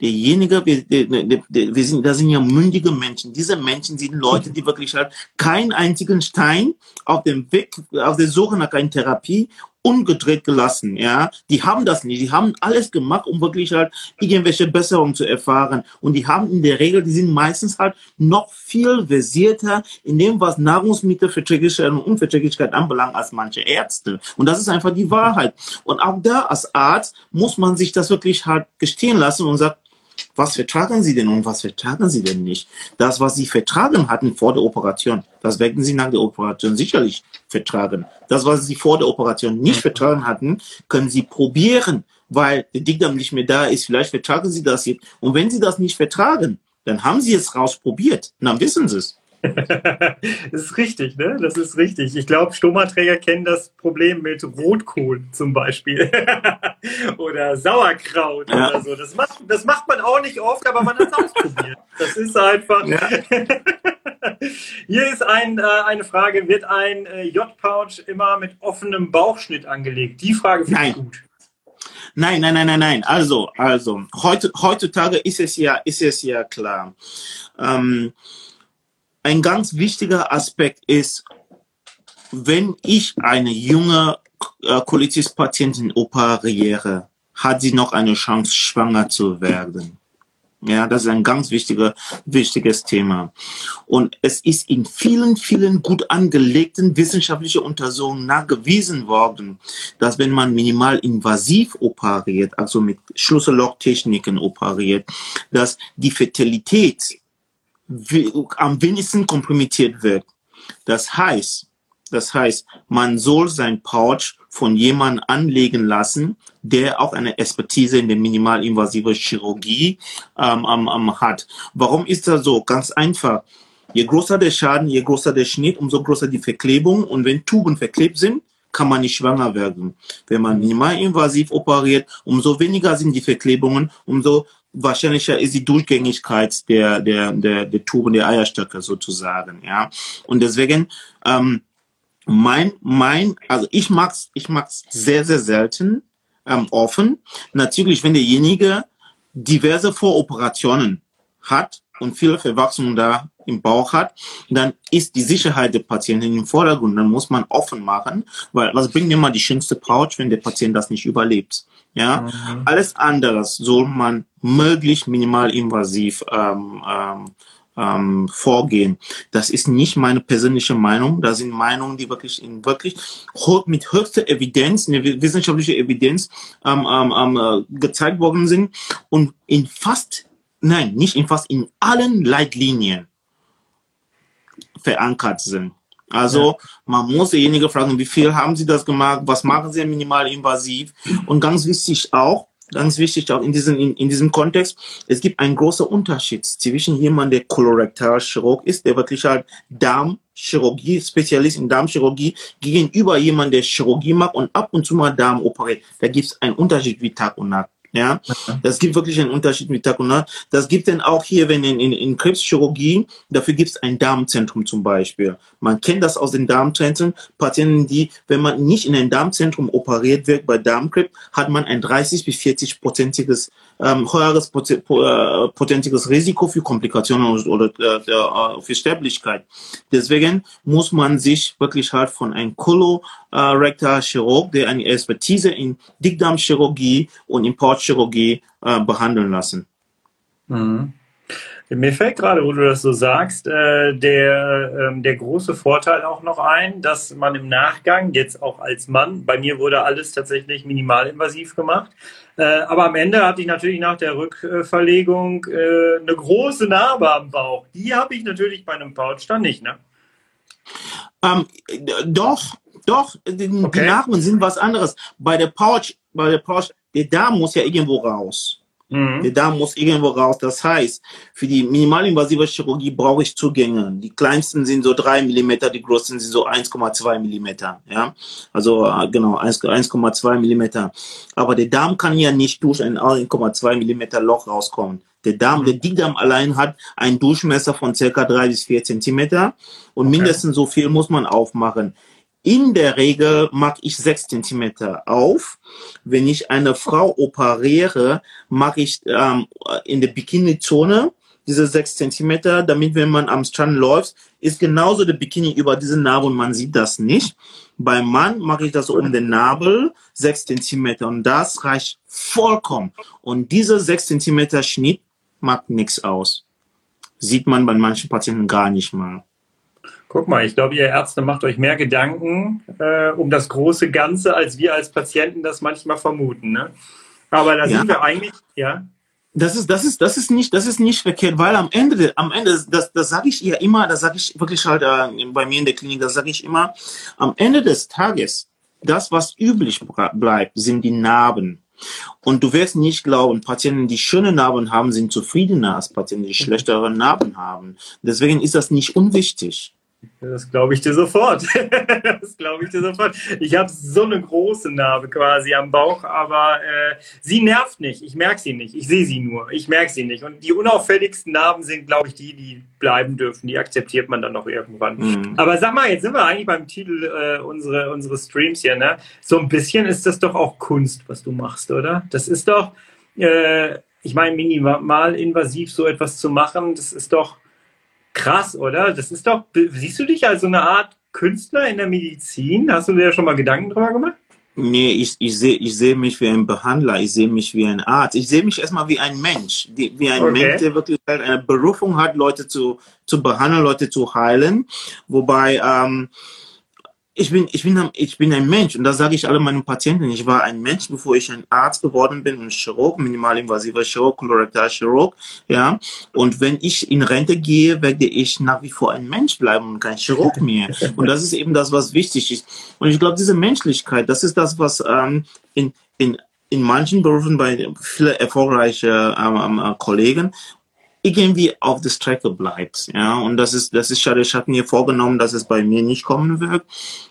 derjenige, wir, wir, wir sind, da sind ja mündige Menschen. Diese Menschen sind Leute, die wirklich halt keinen einzigen Stein auf dem Weg, auf der Suche nach einer Therapie ungedreht gelassen, ja. Die haben das nicht. Die haben alles gemacht, um wirklich halt irgendwelche Besserungen zu erfahren. Und die haben in der Regel, die sind meistens halt noch viel versierter in dem, was Nahrungsmittelverträglichkeit und Unverträglichkeit anbelangt, als manche Ärzte. Und das ist einfach die Wahrheit. Und auch da als Arzt muss man sich das wirklich halt gestehen lassen und sagt, was vertragen Sie denn und was vertragen Sie denn nicht? Das, was Sie vertragen hatten vor der Operation, das werden Sie nach der Operation sicherlich vertragen. Das, was Sie vor der Operation nicht mhm. vertragen hatten, können Sie probieren, weil der Dickdarm nicht mehr da ist. Vielleicht vertragen Sie das jetzt. Und wenn Sie das nicht vertragen, dann haben Sie es rausprobiert. Dann wissen Sie es. Das ist richtig, ne? Das ist richtig. Ich glaube, Stomaträger kennen das Problem mit Rotkohl zum Beispiel. oder Sauerkraut ja. oder so. Das macht, das macht man auch nicht oft, aber man hat es ausprobiert. Das ist einfach. Ja. Hier ist ein, äh, eine Frage: Wird ein äh, J-Pouch immer mit offenem Bauchschnitt angelegt? Die Frage finde ich gut. Nein, nein, nein, nein, nein. Also, also, heutzutage ist es ja, ist es ja klar. Ähm, ein ganz wichtiger Aspekt ist, wenn ich eine junge äh, Colitis-Patientin operiere, hat sie noch eine Chance, schwanger zu werden. Ja, das ist ein ganz wichtiger, wichtiges Thema. Und es ist in vielen, vielen gut angelegten wissenschaftlichen Untersuchungen nachgewiesen worden, dass wenn man minimal invasiv operiert, also mit Schlüssellochtechniken operiert, dass die Fertilität am wenigsten kompromittiert wird. Das heißt, das heißt, man soll sein Pouch von jemandem anlegen lassen, der auch eine Expertise in der minimalinvasiven Chirurgie ähm, ähm, hat. Warum ist das so? Ganz einfach. Je größer der Schaden, je größer der Schnitt, umso größer die Verklebung. Und wenn Tuben verklebt sind, kann man nicht schwanger werden. Wenn man minimalinvasiv operiert, umso weniger sind die Verklebungen, umso wahrscheinlicher ist die Durchgängigkeit der, der, der, der Tuben, der Eierstöcke sozusagen, ja. Und deswegen, ähm, mein, mein, also ich mag's, ich mag's sehr, sehr selten, ähm, offen. Natürlich, wenn derjenige diverse Voroperationen hat und viele Verwachsungen da im Bauch hat, dann ist die Sicherheit der Patientin im Vordergrund. Dann muss man offen machen, weil was bringt immer die schönste Pouch, wenn der Patient das nicht überlebt? Ja, mhm. alles anderes soll man möglichst minimal invasiv ähm, ähm, ähm, vorgehen. Das ist nicht meine persönliche Meinung. Das sind Meinungen, die wirklich in wirklich mit höchster Evidenz, eine wissenschaftliche Evidenz ähm, ähm, ähm, äh, gezeigt worden sind und in fast, nein, nicht in fast, in allen Leitlinien verankert sind. Also ja. man muss derjenige fragen, wie viel haben Sie das gemacht, was machen Sie minimal invasiv und ganz wichtig auch, ganz wichtig auch in diesem, in, in diesem Kontext, es gibt einen großen Unterschied zwischen jemandem, der Kolorektalchirurg ist, der wirklich halt Darmchirurgie, Spezialist in Darmchirurgie, gegenüber jemandem, der Chirurgie macht und ab und zu mal Darm operiert. Da gibt es einen Unterschied wie Tag und Nacht. Ja, das gibt wirklich einen Unterschied mit Tag und Nacht. Das gibt dann auch hier, wenn in, in, in Krebschirurgie, dafür gibt es ein Darmzentrum zum Beispiel. Man kennt das aus den Darmzentren. Patienten, die, wenn man nicht in ein Darmzentrum operiert wird bei Darmkrebs, hat man ein 30 bis 40 prozentiges ähm, höheres äh, potentiges Risiko für Komplikationen oder, oder äh, für Sterblichkeit. Deswegen muss man sich wirklich halt von einem Kolorektal Chirurg, der eine Expertise in Dickdarmchirurgie und Importchirurgie äh, behandeln lassen. Mhm. Mir fällt gerade, wo du das so sagst, äh, der, ähm, der große Vorteil auch noch ein, dass man im Nachgang, jetzt auch als Mann, bei mir wurde alles tatsächlich minimalinvasiv gemacht, äh, aber am Ende hatte ich natürlich nach der Rückverlegung äh, eine große Narbe am Bauch. Die habe ich natürlich bei einem Pouch dann nicht, ne? Ähm, doch, doch, die, okay. die Narben sind was anderes. Bei der Pouch, bei der Pouch, der Darm muss ja irgendwo raus. Mhm. Der Darm muss irgendwo raus. Das heißt, für die minimalinvasive Chirurgie brauche ich Zugänge. Die kleinsten sind so drei Millimeter, die größten sind so 1,2 Millimeter. Ja, also äh, genau 1,2 Millimeter. Aber der Darm kann ja nicht durch ein 1,2 Millimeter Loch rauskommen. Der Darm, mhm. der Dickdarm allein hat einen Durchmesser von circa drei bis vier Zentimeter und okay. mindestens so viel muss man aufmachen. In der Regel mache ich sechs Zentimeter auf. Wenn ich eine Frau operiere, mache ich ähm, in der Bikini-Zone diese sechs Zentimeter, damit wenn man am Strand läuft, ist genauso der Bikini über diese Narbe und man sieht das nicht. Beim Mann mache ich das um den Nabel, sechs Zentimeter und das reicht vollkommen. Und dieser sechs Zentimeter Schnitt macht nichts aus. Sieht man bei manchen Patienten gar nicht mal. Guck mal, ich glaube, ihr Ärzte macht euch mehr Gedanken äh, um das große Ganze, als wir als Patienten das manchmal vermuten. Ne? Aber da Ja. sind wir eigentlich, ja. Das ist, das ist, das ist nicht, das ist nicht verkehrt, weil am Ende, am Ende, das, das sage ich ihr immer, das sage ich wirklich halt äh, bei mir in der Klinik, das sage ich immer, am Ende des Tages, das, was üblich bleibt, sind die Narben. Und du wirst nicht glauben, Patienten, die schöne Narben haben, sind zufriedener als Patienten, die schlechtere Narben haben. Deswegen ist das nicht unwichtig. Das glaube ich dir sofort. das glaube ich dir sofort. Ich habe so eine große Narbe quasi am Bauch, aber äh, sie nervt nicht. Ich merke sie nicht. Ich sehe sie nur. Ich merke sie nicht. Und die unauffälligsten Narben sind, glaube ich, die, die bleiben dürfen. Die akzeptiert man dann noch irgendwann. Mhm. Aber sag mal, jetzt sind wir eigentlich beim Titel äh, unsere, unseres Streams hier, ne? So ein bisschen ist das doch auch Kunst, was du machst, oder? Das ist doch, äh, ich meine, minimal invasiv so etwas zu machen, das ist doch krass, oder? Das ist doch, siehst du dich als so eine Art Künstler in der Medizin? Hast du dir schon mal Gedanken drüber gemacht? Nee, ich, ich sehe ich sehe mich wie ein Behandler, ich sehe mich wie ein Arzt. Ich sehe mich erstmal wie ein Mensch, die, wie ein Okay. Mensch, der wirklich halt eine Berufung hat, Leute zu, zu behandeln, Leute zu heilen. Wobei ähm, ich bin, ich bin, ich bin ein Mensch und das sage ich alle meinen Patienten. Ich war ein Mensch, bevor ich ein Arzt geworden bin und Chirurg, minimalinvasiver Chirurg, Kolorektalchirurg, ja. Und wenn ich in Rente gehe, werde ich nach wie vor ein Mensch bleiben und kein Chirurg mehr. Und das ist eben das, was wichtig ist. Und ich glaube, diese Menschlichkeit, das ist das, was ähm, in, in, in manchen Berufen bei vielen erfolgreichen ähm, ähm, Kollegen irgendwie auf der Strecke bleibt. Ja, und das ist, das ist schade. Ich hatte mir vorgenommen, dass es bei mir nicht kommen wird.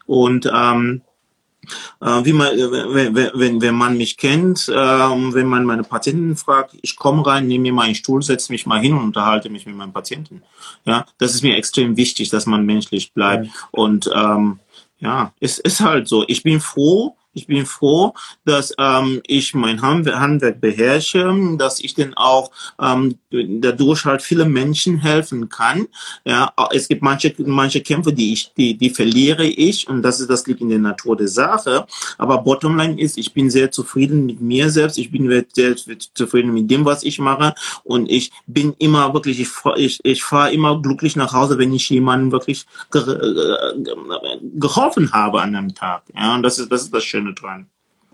Und ähm, äh, wie man, äh, wenn, wenn- wenn, man mich kennt, ähm, wenn man meine Patienten fragt, ich komme rein, nehme mir mal einen Stuhl, setze mich mal hin und unterhalte mich mit meinen Patienten. Ja, das ist mir extrem wichtig, dass man menschlich bleibt. Und ähm, ja, es ist halt so. Ich bin froh, ich bin froh, dass ähm, ich mein Handwerk, beherrsche, dass ich denn auch ähm, dadurch halt viele Menschen helfen kann. Ja, es gibt manche manche Kämpfe, die ich die die verliere ich und das ist das liegt in der Natur der Sache. Aber Bottomline ist, ich bin sehr zufrieden mit mir selbst. Ich bin sehr zufrieden mit dem, was ich mache und ich bin immer wirklich ich ich, ich fahre immer glücklich nach Hause, wenn ich jemandem wirklich ge ge geholfen habe an einem Tag. Ja, und das ist das ist das Schöne dran.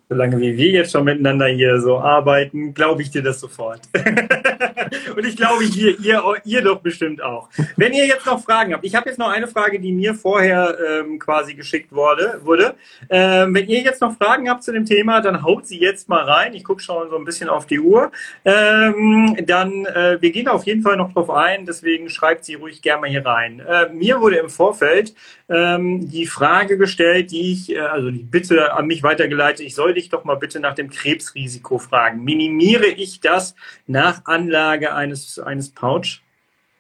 Solange wie wir jetzt schon miteinander hier so arbeiten, glaube ich dir das sofort. Und ich glaube, ihr, ihr, ihr doch bestimmt auch. Wenn ihr jetzt noch Fragen habt, ich habe jetzt noch eine Frage, die mir vorher ähm, quasi geschickt wurde, wurde. Ähm, wenn ihr jetzt noch Fragen habt zu dem Thema, dann haut sie jetzt mal rein. Ich gucke schon so ein bisschen auf die Uhr. Ähm, dann, äh, wir gehen auf jeden Fall noch drauf ein, deswegen schreibt sie ruhig gerne mal hier rein. Äh, mir wurde im Vorfeld ähm, die Frage gestellt, die ich, äh, also die Bitte an mich weitergeleitet, ich soll dich doch mal bitte nach dem Krebsrisiko fragen. Minimiere ich das nach Anlage eines, eines Pouch?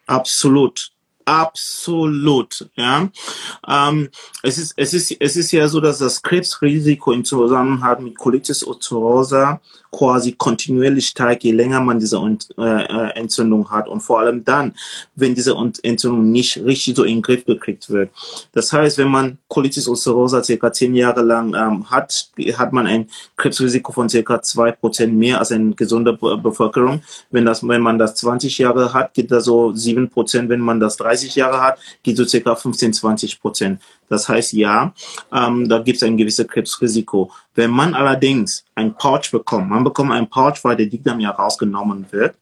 Absolut. Absolut, ja. Ähm, es ist, es ist, es ist ja so, dass das Krebsrisiko im Zusammenhang mit Colitis ulcerosa quasi kontinuierlich steigt, je länger man diese äh, äh, Entzündung hat und vor allem dann, wenn diese Ent- Entzündung nicht richtig so in den Griff gekriegt wird. Das heißt, wenn man Colitis ulcerosa circa zehn Jahre lang ähm, hat, hat man ein Krebsrisiko von circa zwei Prozent mehr als eine gesunde Be- Bevölkerung. Wenn das, wenn man das 20 Jahre hat, geht das so sieben Prozent. Wenn man das 30 Jahre hat, geht so circa 15, 20 Prozent. Das heißt, ja, ähm, da gibt es ein gewisses Krebsrisiko. Wenn man allerdings ein Pouch bekommt, man bekommt ein Pouch, weil der Dickdarm ja rausgenommen wird,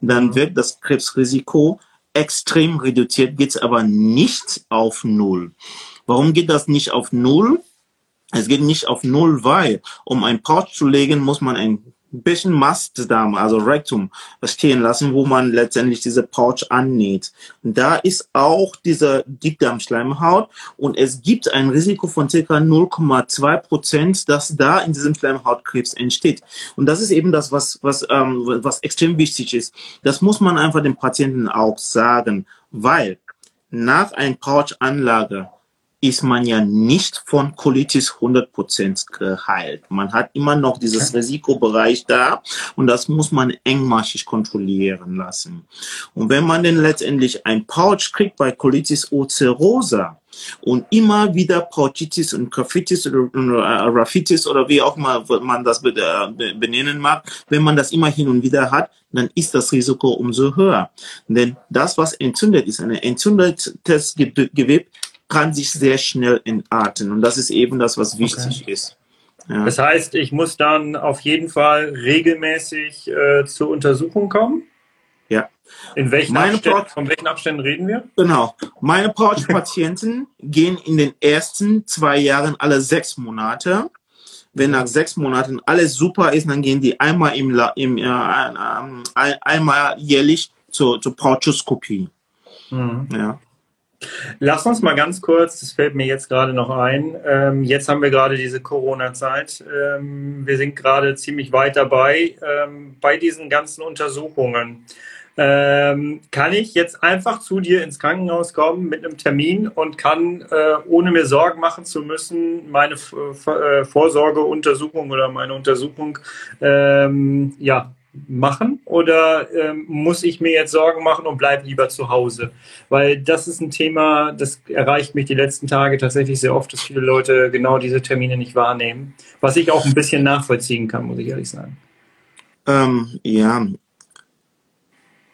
dann wird das Krebsrisiko extrem reduziert, geht es aber nicht auf Null. Warum geht das nicht auf Null? Es geht nicht auf Null, weil um ein Pouch zu legen, muss man ein bisschen Mastdarm, also Rektum, stehen lassen, wo man letztendlich diese Pouch annäht. Da ist auch diese Dickdarmschleimhaut und es gibt ein Risiko von circa 0,2 Prozent, dass da in diesem Schleimhautkrebs entsteht. Und das ist eben das, was, was, ähm, was extrem wichtig ist. Das muss man einfach dem Patienten auch sagen, weil nach ein Pouch-Anlage ist man ja nicht von Colitis 100% geheilt. Man hat immer noch dieses Risikobereich da und das muss man engmaschig kontrollieren lassen. Und wenn man denn letztendlich ein Pouch kriegt bei Colitis ulcerosa, und immer wieder Pouchitis und Graffitis oder äh, Raffitis oder wie auch mal man das äh, benennen mag, wenn man das immer hin und wieder hat, dann ist das Risiko umso höher. Denn das, was entzündet ist, ein entzündetes Gewebe, kann sich sehr schnell entarten. Und das ist eben das, was wichtig okay. ist. Ja. Das heißt, ich muss dann auf jeden Fall regelmäßig äh, zur Untersuchung kommen? Ja. In welchen Abständen, von welchen Abständen reden wir? Genau. Meine Pouch-Patienten gehen in den ersten zwei Jahren alle sechs Monate. Wenn nach sechs Monaten alles super ist, dann gehen die einmal im, im äh, äh, einmal jährlich zur, zur Pouchoskopie. Mhm. Ja. Lass uns mal ganz kurz, das fällt mir jetzt gerade noch ein, ähm, jetzt haben wir gerade diese Corona-Zeit. Ähm, wir sind gerade ziemlich weit dabei ähm, bei diesen ganzen Untersuchungen. Ähm, kann ich jetzt einfach zu dir ins Krankenhaus kommen mit einem Termin und kann, äh, ohne mir Sorgen machen zu müssen, meine äh, Vorsorgeuntersuchung oder meine Untersuchung ähm, ja, machen oder ähm, muss ich mir jetzt Sorgen machen und bleib lieber zu Hause? Weil das ist ein Thema, das erreicht mich die letzten Tage tatsächlich sehr oft, dass viele Leute genau diese Termine nicht wahrnehmen, was ich auch ein bisschen nachvollziehen kann, muss ich ehrlich sagen. Ähm, ja,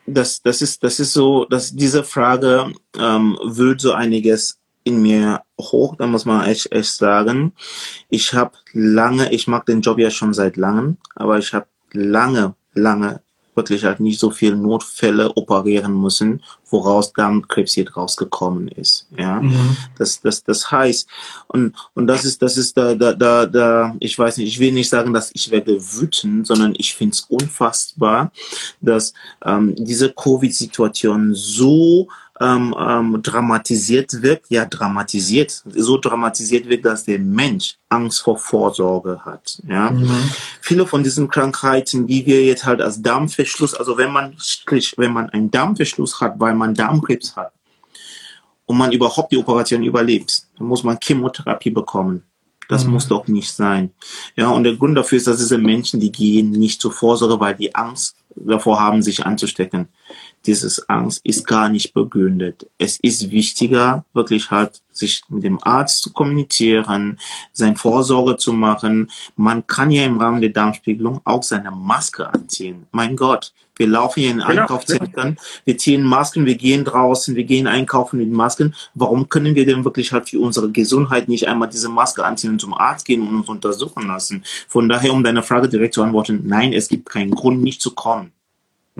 das, das, ist, das ist so, dass diese Frage ähm, wühlt so einiges in mir hoch, da muss man echt, echt sagen. Ich habe lange, ich mag den Job ja schon seit langem, aber ich habe lange lange wirklich halt nicht so viele Notfälle operieren müssen, woraus Darmkrebs jetzt rausgekommen ist. Ja, mhm. das, das, das heißt, und, und das ist, das ist da, da, da, da, ich weiß nicht, ich will nicht sagen, dass ich werde wütend, sondern ich finde es unfassbar, dass ähm, diese Covid-Situation so ähm, ähm, dramatisiert wird, ja dramatisiert, so dramatisiert wird, dass der Mensch Angst vor Vorsorge hat. Ja, mhm. viele von diesen Krankheiten, die wir jetzt halt als Darmverschluss, also wenn man wenn man einen Darmverschluss hat, weil man Darmkrebs hat und man überhaupt die Operation überlebt, dann muss man Chemotherapie bekommen. Das mhm. muss doch nicht sein. Ja, und der Grund dafür ist, dass diese Menschen, die gehen nicht zur Vorsorge, weil die Angst davor haben, sich anzustecken dieses Angst ist gar nicht begründet. Es ist wichtiger, wirklich halt sich mit dem Arzt zu kommunizieren, sein Vorsorge zu machen. Man kann ja im Rahmen der Darmspiegelung auch seine Maske anziehen. Mein Gott, wir laufen hier in genau. Einkaufszentren, wir ziehen Masken, wir gehen draußen, wir gehen einkaufen mit Masken. Warum können wir denn wirklich halt für unsere Gesundheit nicht einmal diese Maske anziehen und zum Arzt gehen und uns untersuchen lassen? Von daher, um deine Frage direkt zu antworten, nein, es gibt keinen Grund, nicht zu kommen.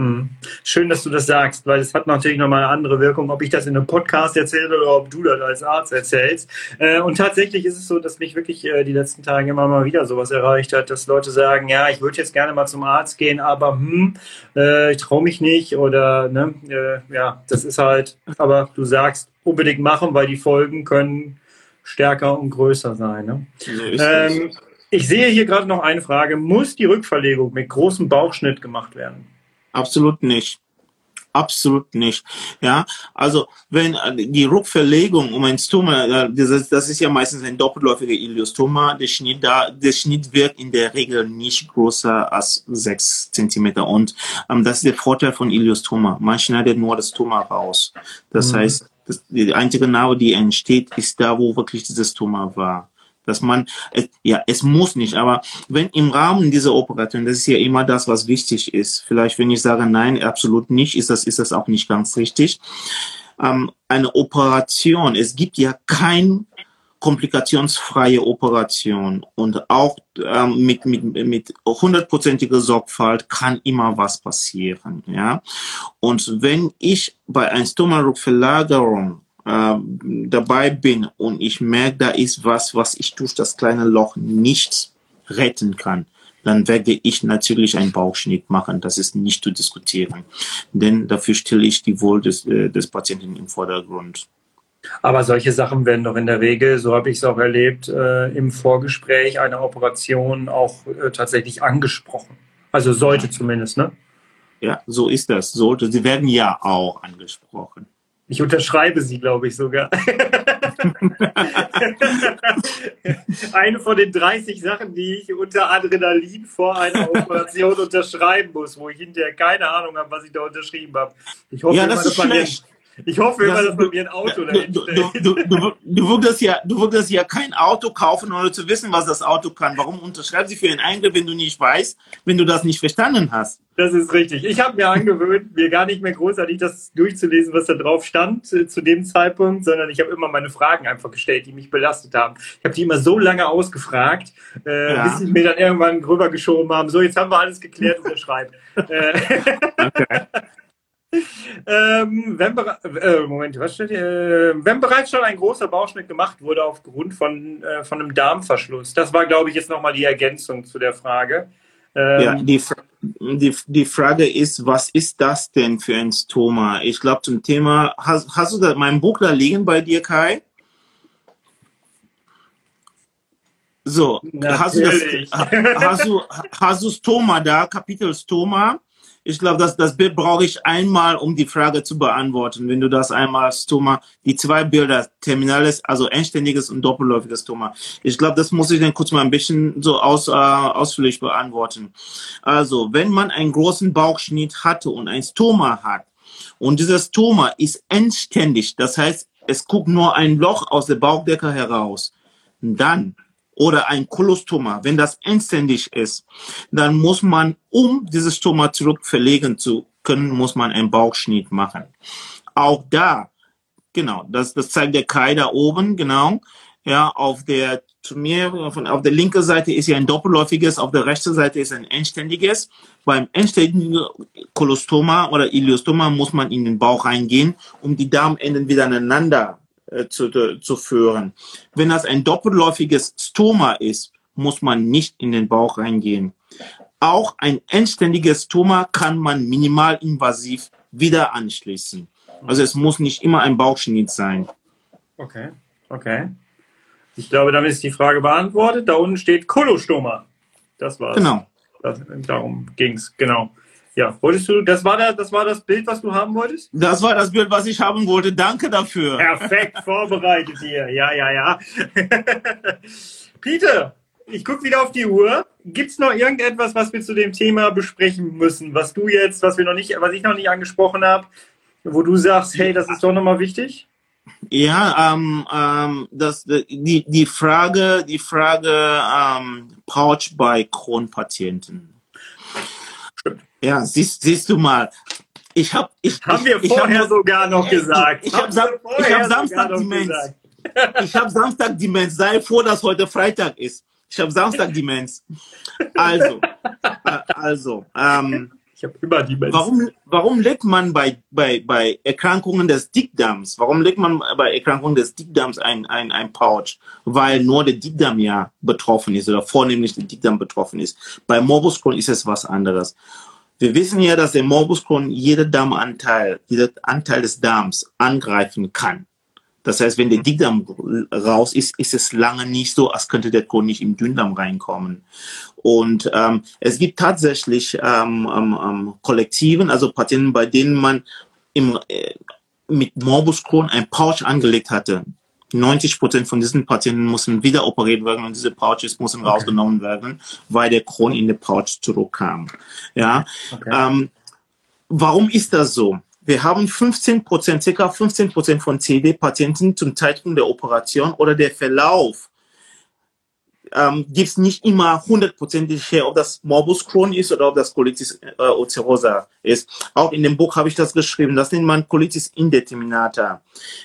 Mhm. Schön, dass du das sagst, weil es hat natürlich nochmal eine andere Wirkung, ob ich das in einem Podcast erzähle oder ob du das als Arzt erzählst. Äh, und tatsächlich ist es so, dass mich wirklich äh, die letzten Tage immer mal wieder sowas erreicht hat, dass Leute sagen, ja, ich würde jetzt gerne mal zum Arzt gehen, aber hm, äh, ich traue mich nicht oder ne, ja, das ist halt, aber du sagst unbedingt machen, weil die Folgen können stärker und größer sein. Ne? ähm, ich sehe hier gerade noch eine Frage. Muss die Rückverlegung mit großem Bauchschnitt gemacht werden? Absolut nicht. Absolut nicht. Ja, also wenn äh, die Rückverlegung um ein Stoma, äh, das ist ja meistens ein doppelläufiger Iliostoma, der Schnitt da, der Schnitt wird in der Regel nicht größer als sechs Zentimeter und ähm, das ist der Vorteil von Iliostoma. Man schneidet nur das Tumor raus. Das mhm. heißt, das, die einzige Narbe, die entsteht, ist da, wo wirklich dieses Tumor war dass man, ja, es muss nicht, aber wenn im Rahmen dieser Operation, das ist ja immer das, was wichtig ist. Vielleicht, wenn ich sage, nein, absolut nicht, ist das, ist das auch nicht ganz richtig. Ähm, eine Operation, es gibt ja kein komplikationsfreie Operation und auch ähm, mit mit mit hundertprozentiger Sorgfalt kann immer was passieren, ja. Und wenn ich bei einer Stomarückverlagerung äh, dabei bin und ich merke, da ist was, was ich durch das kleine Loch nicht retten kann, dann werde ich natürlich einen Bauchschnitt machen. Das ist nicht zu diskutieren. Denn dafür stelle ich die Wohl des, äh, des Patienten im Vordergrund. Aber solche Sachen werden doch in der Regel, so habe ich es auch erlebt, äh, im Vorgespräch einer Operation auch äh, tatsächlich angesprochen. Also sollte zumindest, ne? Ja, so ist das. Sollte. Sie werden ja auch angesprochen. Ich unterschreibe sie, glaube ich, sogar. Eine von den 30 Sachen, die ich unter Adrenalin vor einer Operation unterschreiben muss, wo ich hinterher keine Ahnung habe, was ich da unterschrieben habe. Ich hoffe, Ja, das dass ist schlecht. Ich hoffe immer, Das- dass bei mir ein Auto Du, dahin du, du, du, du würdest ja, du würdest ja kein Auto kaufen, ohne zu wissen, was das Auto kann. Warum unterschreibst du für einen Eingriff, wenn du nicht weißt, wenn du das nicht verstanden hast? Das ist richtig. Ich habe mir angewöhnt, mir gar nicht mehr großartig das durchzulesen, was da drauf stand äh, zu dem Zeitpunkt, sondern ich habe immer meine Fragen einfach gestellt, die mich belastet haben. Ich habe die immer so lange ausgefragt, äh, Ja. bis sie mir dann irgendwann rübergeschoben haben. So, jetzt haben wir alles geklärt, unterschreibt. äh, ähm, wenn, äh, Moment, was steht hier? Äh, wenn bereits schon ein großer Bauchschnitt gemacht wurde aufgrund von, äh, von einem Darmverschluss. Das war, glaube ich, jetzt nochmal die Ergänzung zu der Frage. Ähm, Ja, die, die, die Frage ist, was ist das denn für ein Stoma? Ich glaube zum Thema, hast, hast du da mein Buch da liegen bei dir, Kai? So, hast du, das, hast, du, hast du Stoma da, Kapitel Stoma? Ich glaube, das, das Bild brauche ich einmal, um die Frage zu beantworten. Wenn du das einmal Stoma, die zwei Bilder, terminales, also endständiges und doppelläufiges Stoma. Ich glaube, das muss ich dann kurz mal ein bisschen so aus, äh, ausführlich beantworten. Also, wenn man einen großen Bauchschnitt hatte und ein Stoma hat, und dieses Stoma ist endständig, das heißt, es guckt nur ein Loch aus der Bauchdecke heraus, dann oder ein Kolostoma, wenn das endständig ist, dann muss man, um dieses Stoma zurück verlegen zu können, muss man einen Bauchschnitt machen. Auch da, genau, das, das zeigt der Kai da oben, genau. Ja, auf der, zu mir, auf der linken Seite ist ja ein doppelläufiges, auf der rechten Seite ist ein endständiges. Beim endständigen Kolostoma oder Iliostoma muss man in den Bauch reingehen, um die Darmenden wieder aneinander äh, zu, zu führen. Wenn das ein doppelläufiges Stoma ist, muss man nicht in den Bauch reingehen. Auch ein endständiges Stoma kann man minimalinvasiv wieder anschließen. Also es muss nicht immer ein Bauchschnitt sein. Okay, okay. Ich glaube, damit ist die Frage beantwortet. Da unten steht Kolostoma. Das war's. Genau. Das, darum ging's, genau. Ja, wolltest du, das war, der, das war das Bild, was du haben wolltest? Das war das Bild, was ich haben wollte. Danke dafür. Perfekt vorbereitet hier. Ja, ja, ja. Peter, ich gucke wieder auf die Uhr. Gibt's noch irgendetwas, was wir zu dem Thema besprechen müssen, was du jetzt, was wir noch nicht, was ich noch nicht angesprochen habe, wo du sagst, hey, das ist doch nochmal wichtig? Ja, ähm, ähm, das, die, die Frage, die Frage ähm, Pouch bei Kronpatienten. Ja, siehst, siehst du mal. Ich habe, ich, Haben ich, wir ich hab vorher nur- sogar noch gesagt. Ich, ich habe Sam hab Samstag Demenz. Ich habe Samstag Demenz. Sei froh, dass heute Freitag ist. Ich habe Samstag Demenz. Also, äh, also, ähm, Ich habe immer Menschen. Warum, warum legt man bei, bei, bei Erkrankungen des Dickdarms, warum legt man bei Erkrankungen des Dickdarms ein, ein, ein Pouch? Weil nur der Dickdarm ja betroffen ist oder vornehmlich der Dickdarm betroffen ist. Bei Morbus Crohn ist es was anderes. Wir wissen ja, dass der Morbus Crohn jeder Darmanteil, jeder Anteil des Darms angreifen kann. Das heißt, wenn der Dickdarm raus ist, ist es lange nicht so, als könnte der Crohn nicht im Dünndarm reinkommen. Und ähm, es gibt tatsächlich ähm, ähm, ähm, Kollektiven, also Patienten, bei denen man im, äh, mit Morbus Crohn ein Pouch angelegt hatte. 90 Prozent von diesen Patienten mussten wieder operiert werden und diese Pouches mussten rausgenommen werden, weil der Crohn in den Pouch zurückkam. Ja. Okay. Ähm, warum ist das so? Wir haben 15 Prozent, circa 15 Prozent von CD-Patienten zum Zeitpunkt der Operation oder der Verlauf ähm, gibt es nicht immer hundertprozentig her, ob das Morbus Crohn ist oder ob das Colitis äh, ulcerosa ist. Auch in dem Buch habe ich das geschrieben. Das nennt man Colitis indeterminata.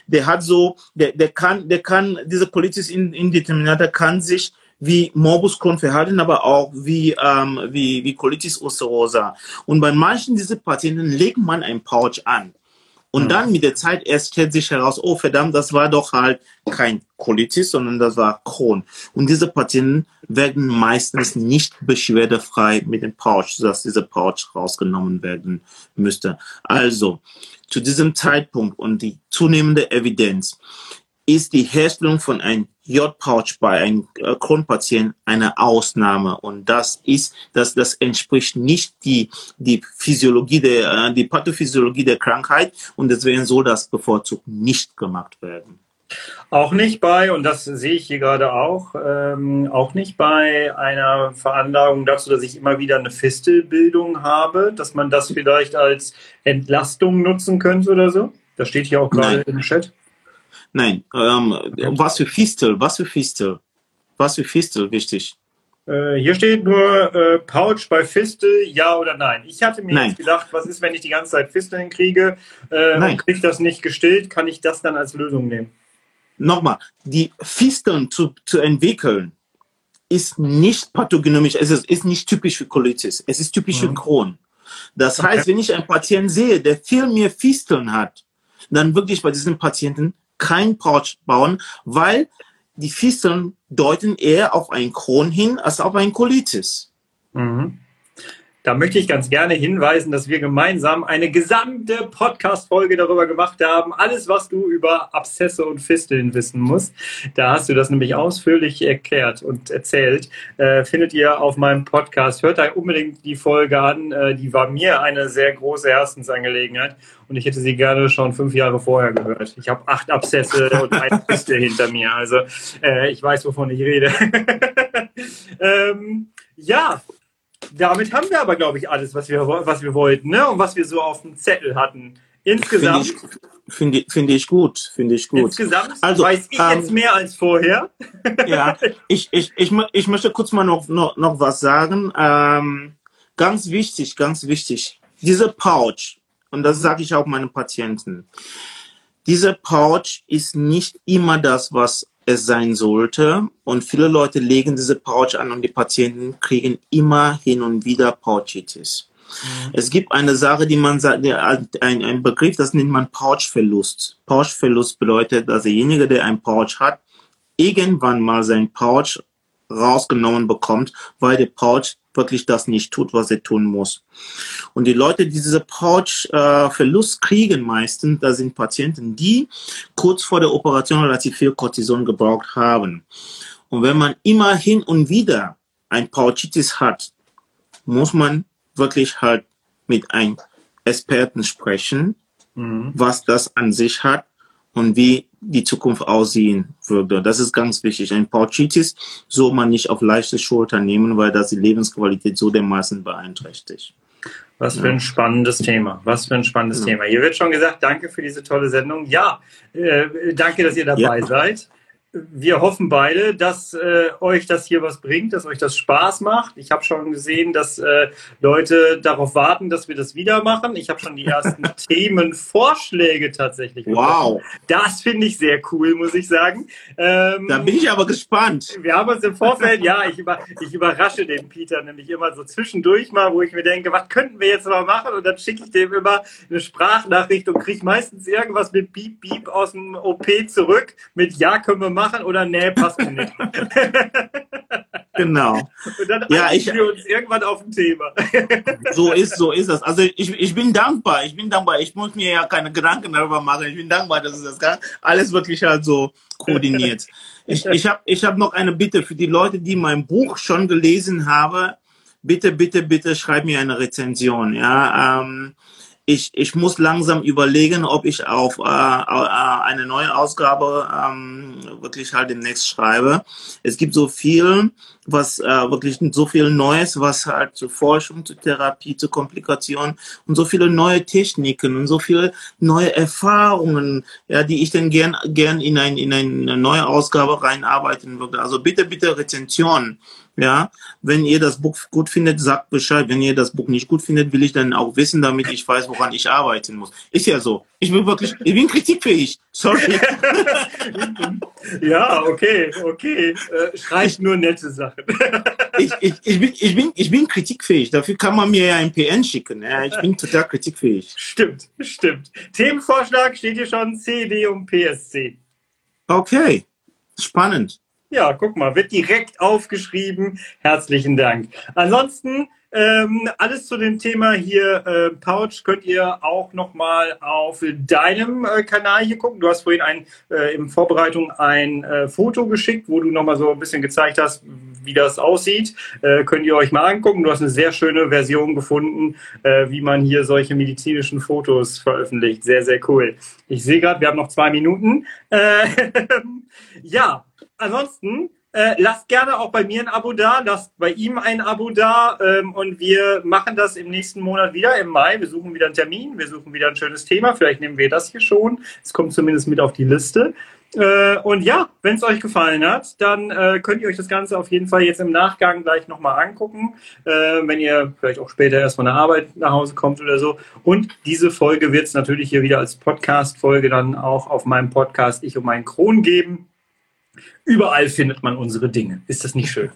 Der hat so, der, der kann, der kann, diese Colitis indeterminata kann sich wie Morbus Crohn verhalten, aber auch wie, ähm, wie, wie Colitis ulcerosa. Und bei manchen dieser Patienten legt man ein Pouch an. Und dann mit der Zeit erst stellt sich heraus, oh verdammt, das war doch halt kein Colitis, sondern das war Crohn. Und diese Patienten werden meistens nicht beschwerdefrei mit dem Pouch, sodass dieser Pouch rausgenommen werden müsste. Also, zu diesem Zeitpunkt und die zunehmende Evidenz ist die Herstellung von einem J-Pouch bei einem äh, Kronpatienten eine Ausnahme und das ist, das, das entspricht nicht die, die Physiologie der, äh, die Pathophysiologie der Krankheit und deswegen soll das bevorzugt nicht gemacht werden. Auch nicht bei, und das sehe ich hier gerade auch, ähm, auch nicht bei einer Veranlagung dazu, dass ich immer wieder eine Fistelbildung habe, dass man das vielleicht als Entlastung nutzen könnte oder so. Das steht hier auch gerade Nein. im Chat. Nein, ähm, was für Fistel, was für Fistel, was für Fistel, wichtig. Äh, hier steht nur äh, Pouch bei Fistel, ja oder nein. Ich hatte mir Nein. jetzt gedacht, was ist, wenn ich die ganze Zeit Fisteln kriege äh, Nein. und kriege das nicht gestillt, kann ich das dann als Lösung nehmen? Nochmal, die Fisteln zu, zu entwickeln, ist nicht pathognomisch, es ist, ist nicht typisch für Colitis, es ist typisch für Crohn. Das heißt, wenn ich einen Patienten sehe, der viel mehr Fisteln hat, dann wirklich bei diesen Patienten kein Pouch bauen, weil die Fisteln deuten eher auf einen Crohn hin als auf einen Colitis. Mhm. Da möchte ich ganz gerne hinweisen, dass wir gemeinsam eine gesamte Podcast-Folge darüber gemacht haben. Alles, was du über Abszesse und Fisteln wissen musst. Da hast du das nämlich ausführlich erklärt und erzählt. Äh, findet ihr auf meinem Podcast. Hört da unbedingt die Folge an. Äh, die war mir eine sehr große Herzensangelegenheit. Und ich hätte sie gerne schon fünf Jahre vorher gehört. Ich habe acht Abszesse und eine Fistel hinter mir. Also äh, ich weiß, wovon ich rede. ähm, ja, damit haben wir aber, glaube ich, alles, was wir, was wir wollten ne? und was wir so auf dem Zettel hatten. Finde Insgesamt, ich, finde, finde ich gut, finde ich gut. insgesamt Also, weiß ich ähm, jetzt mehr als vorher. Ja, ich, ich, ich, ich möchte kurz mal noch, noch, noch was sagen. Ähm, ganz wichtig, ganz wichtig. Diese Pouch, und das sage ich auch meinen Patienten, diese Pouch ist nicht immer das, was es sein sollte. Und viele Leute legen diese Pouch an und die Patienten kriegen immer hin und wieder Pouchitis. Es gibt eine Sache, die man sagt, der- ein, ein Begriff, das nennt man Pouchverlust. Pouchverlust bedeutet, dass derjenige, der ein Pouch hat, irgendwann mal sein Pouch rausgenommen bekommt, weil der Pouch wirklich das nicht tut, was er tun muss. Und die Leute, die diese Pouch-Verlust kriegen meistens, das sind Patienten, die kurz vor der Operation relativ viel Cortison gebraucht haben. Und wenn man immer hin und wieder ein Pouchitis hat, muss man wirklich halt mit einem Experten sprechen, was das an sich hat und wie die Zukunft aussehen würde. Das ist ganz wichtig. Ein Pouchitis soll man nicht auf leichte Schulter nehmen, weil das die Lebensqualität so dermaßen beeinträchtigt. Was für ein spannendes Thema. Was für ein spannendes Ja. Thema. Hier wird schon gesagt, danke für diese tolle Sendung. Ja, äh, danke, dass ihr dabei Ja. seid. Wir hoffen beide, dass äh, euch das hier was bringt, dass euch das Spaß macht. Ich habe schon gesehen, dass äh, Leute darauf warten, dass wir das wieder machen. Ich habe schon die ersten Themenvorschläge tatsächlich. Wow, Das finde ich sehr cool, muss ich sagen. Ähm, da bin ich aber gespannt. wir haben uns im Vorfeld, ja, ich, über, ich überrasche den Peter nämlich immer so zwischendurch mal, wo ich mir denke, was könnten wir jetzt mal machen? Und dann schicke ich dem immer eine Sprachnachricht und kriege meistens irgendwas mit Beep, Beep aus dem OP zurück, mit Ja, können wir machen oder Nee, passt nicht. Genau. Und dann Ja, ich- wir uns irgendwann auf ein Thema. So ist, so ist das. Also ich, ich bin dankbar. Ich bin dankbar. Ich muss mir ja keine Gedanken darüber machen. Ich bin dankbar, dass es das kann. alles wirklich halt so koordiniert. Ich, ich habe ich hab noch eine Bitte für die Leute, die mein Buch schon gelesen haben. Bitte, bitte, bitte schreib mir eine Rezension. Ja, ähm, ich, ich muss langsam überlegen, ob ich auf äh, äh, eine neue Ausgabe ähm, wirklich halt demnächst schreibe. Es gibt so viel, was äh, wirklich so viel Neues, was halt zur Forschung, zur Therapie, zur Komplikation und so viele neue Techniken und so viele neue Erfahrungen, ja, die ich dann gern gern in ein in eine neue Ausgabe reinarbeiten würde. Also bitte bitte Rezension. Ja, wenn ihr das Buch gut findet, sagt Bescheid. Wenn ihr das Buch nicht gut findet, will ich dann auch wissen, damit ich weiß, woran ich arbeiten muss. Ist ja so. Ich bin wirklich, ich bin kritikfähig. Sorry. Ja, okay, okay. Äh, schreibt nur nette Sachen. Ich, ich, ich, bin, ich, bin, ich bin kritikfähig. Dafür kann man mir ja ein PN schicken. Ja, ich bin total kritikfähig. Stimmt, stimmt. Themenvorschlag steht hier schon CD und PSC. Okay. Spannend. Ja, guck mal, wird direkt aufgeschrieben. Herzlichen Dank. Ansonsten ähm, alles zu dem Thema hier äh, Pouch könnt ihr auch nochmal auf deinem äh, Kanal hier gucken. Du hast vorhin ein, äh, in Vorbereitung ein äh, Foto geschickt, wo du nochmal so ein bisschen gezeigt hast, wie das aussieht. Äh, könnt ihr euch mal angucken. Du hast eine sehr schöne Version gefunden, äh, wie man hier solche medizinischen Fotos veröffentlicht. Sehr, sehr cool. Ich sehe gerade, wir haben noch zwei Minuten. Äh, ja, ansonsten äh, lasst gerne auch bei mir ein Abo da, lasst bei ihm ein Abo da ähm, und wir machen das im nächsten Monat wieder im Mai. Wir suchen wieder einen Termin, wir suchen wieder ein schönes Thema. Vielleicht nehmen wir das hier schon. Es kommt zumindest mit auf die Liste. Äh, und ja, wenn es euch gefallen hat, dann äh, könnt ihr euch das Ganze auf jeden Fall jetzt im Nachgang gleich nochmal angucken, äh, wenn ihr vielleicht auch später erst von der Arbeit nach Hause kommt oder so. Und diese Folge wird es natürlich hier wieder als Podcast-Folge dann auch auf meinem Podcast Ich um meinen Kron geben. Überall findet man unsere Dinge. Ist das nicht schön?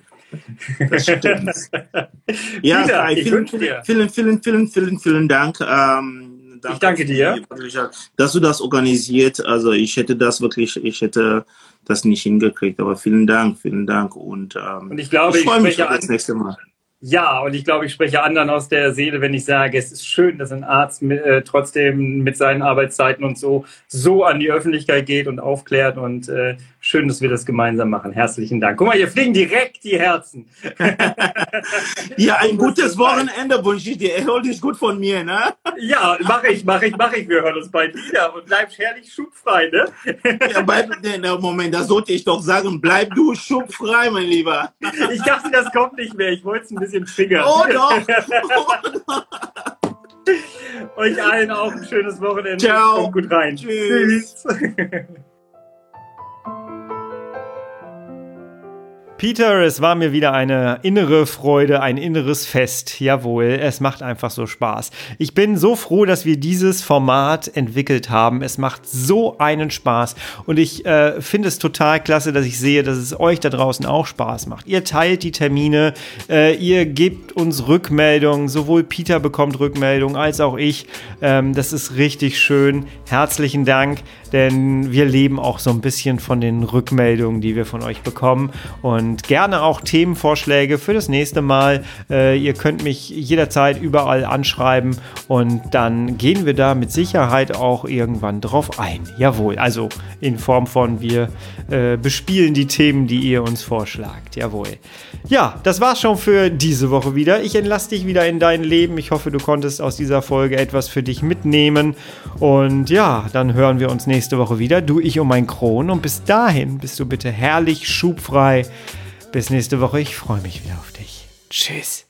Das stimmt. ja, Peter, Kai, ich vielen, wünsche dir. vielen, vielen, vielen, vielen, vielen Dank. Ähm, Ich danke dir. Dass du das organisiert. Also ich hätte das wirklich, ich hätte das nicht hingekriegt. Aber vielen Dank, vielen Dank. Und, ähm, Und ich glaube, ich freue mich auf das an- nächste Mal. Ja, und ich glaube, ich spreche anderen aus der Seele, wenn ich sage, es ist schön, dass ein Arzt mit, äh, trotzdem mit seinen Arbeitszeiten und so so an die Öffentlichkeit geht und aufklärt und äh, schön, dass wir das gemeinsam machen. Herzlichen Dank. Guck mal, hier fliegen direkt die Herzen. Ja, ein gutes Wochenende wünsche ich dir. Erhol dich gut von mir, ne? Ja, mache ich, mache ich, mache ich. Wir hören uns bald wieder und bleib herrlich schubfrei, ne? Ja, bleib, nee, Moment, das sollte ich doch sagen. Bleib du schubfrei, mein Lieber. Ich dachte, das kommt nicht mehr. Ich wollte es ein bisschen triggern. Oh doch. Euch allen auch ein schönes Wochenende. Ciao. Kommt gut rein. Tschüss. Peter, es war mir wieder eine innere Freude, ein inneres Fest. Jawohl, es macht einfach so Spaß. Ich bin so froh, dass wir dieses Format entwickelt haben. Es macht so einen Spaß und ich äh, finde es total klasse, dass ich sehe, dass es euch da draußen auch Spaß macht. Ihr teilt die Termine, äh, ihr gebt uns Rückmeldungen, sowohl Peter bekommt Rückmeldungen als auch ich. Ähm, das ist richtig schön. Herzlichen Dank, denn wir leben auch so ein bisschen von den Rückmeldungen, die wir von euch bekommen und gerne auch Themenvorschläge für das nächste Mal. Äh, ihr könnt mich jederzeit überall anschreiben und dann gehen wir da mit Sicherheit auch irgendwann drauf ein. Jawohl, also in Form von wir äh, bespielen die Themen, die ihr uns vorschlagt. Jawohl. Ja, das war's schon für diese Woche wieder. Ich entlasse dich wieder in dein Leben. Ich hoffe, du konntest aus dieser Folge etwas für dich mitnehmen. Und ja, dann hören wir uns nächste Woche wieder. Du, ich und mein Kron. Und bis dahin bist du bitte herrlich schubfrei. Bis nächste Woche. Ich freue mich wieder auf dich. Tschüss.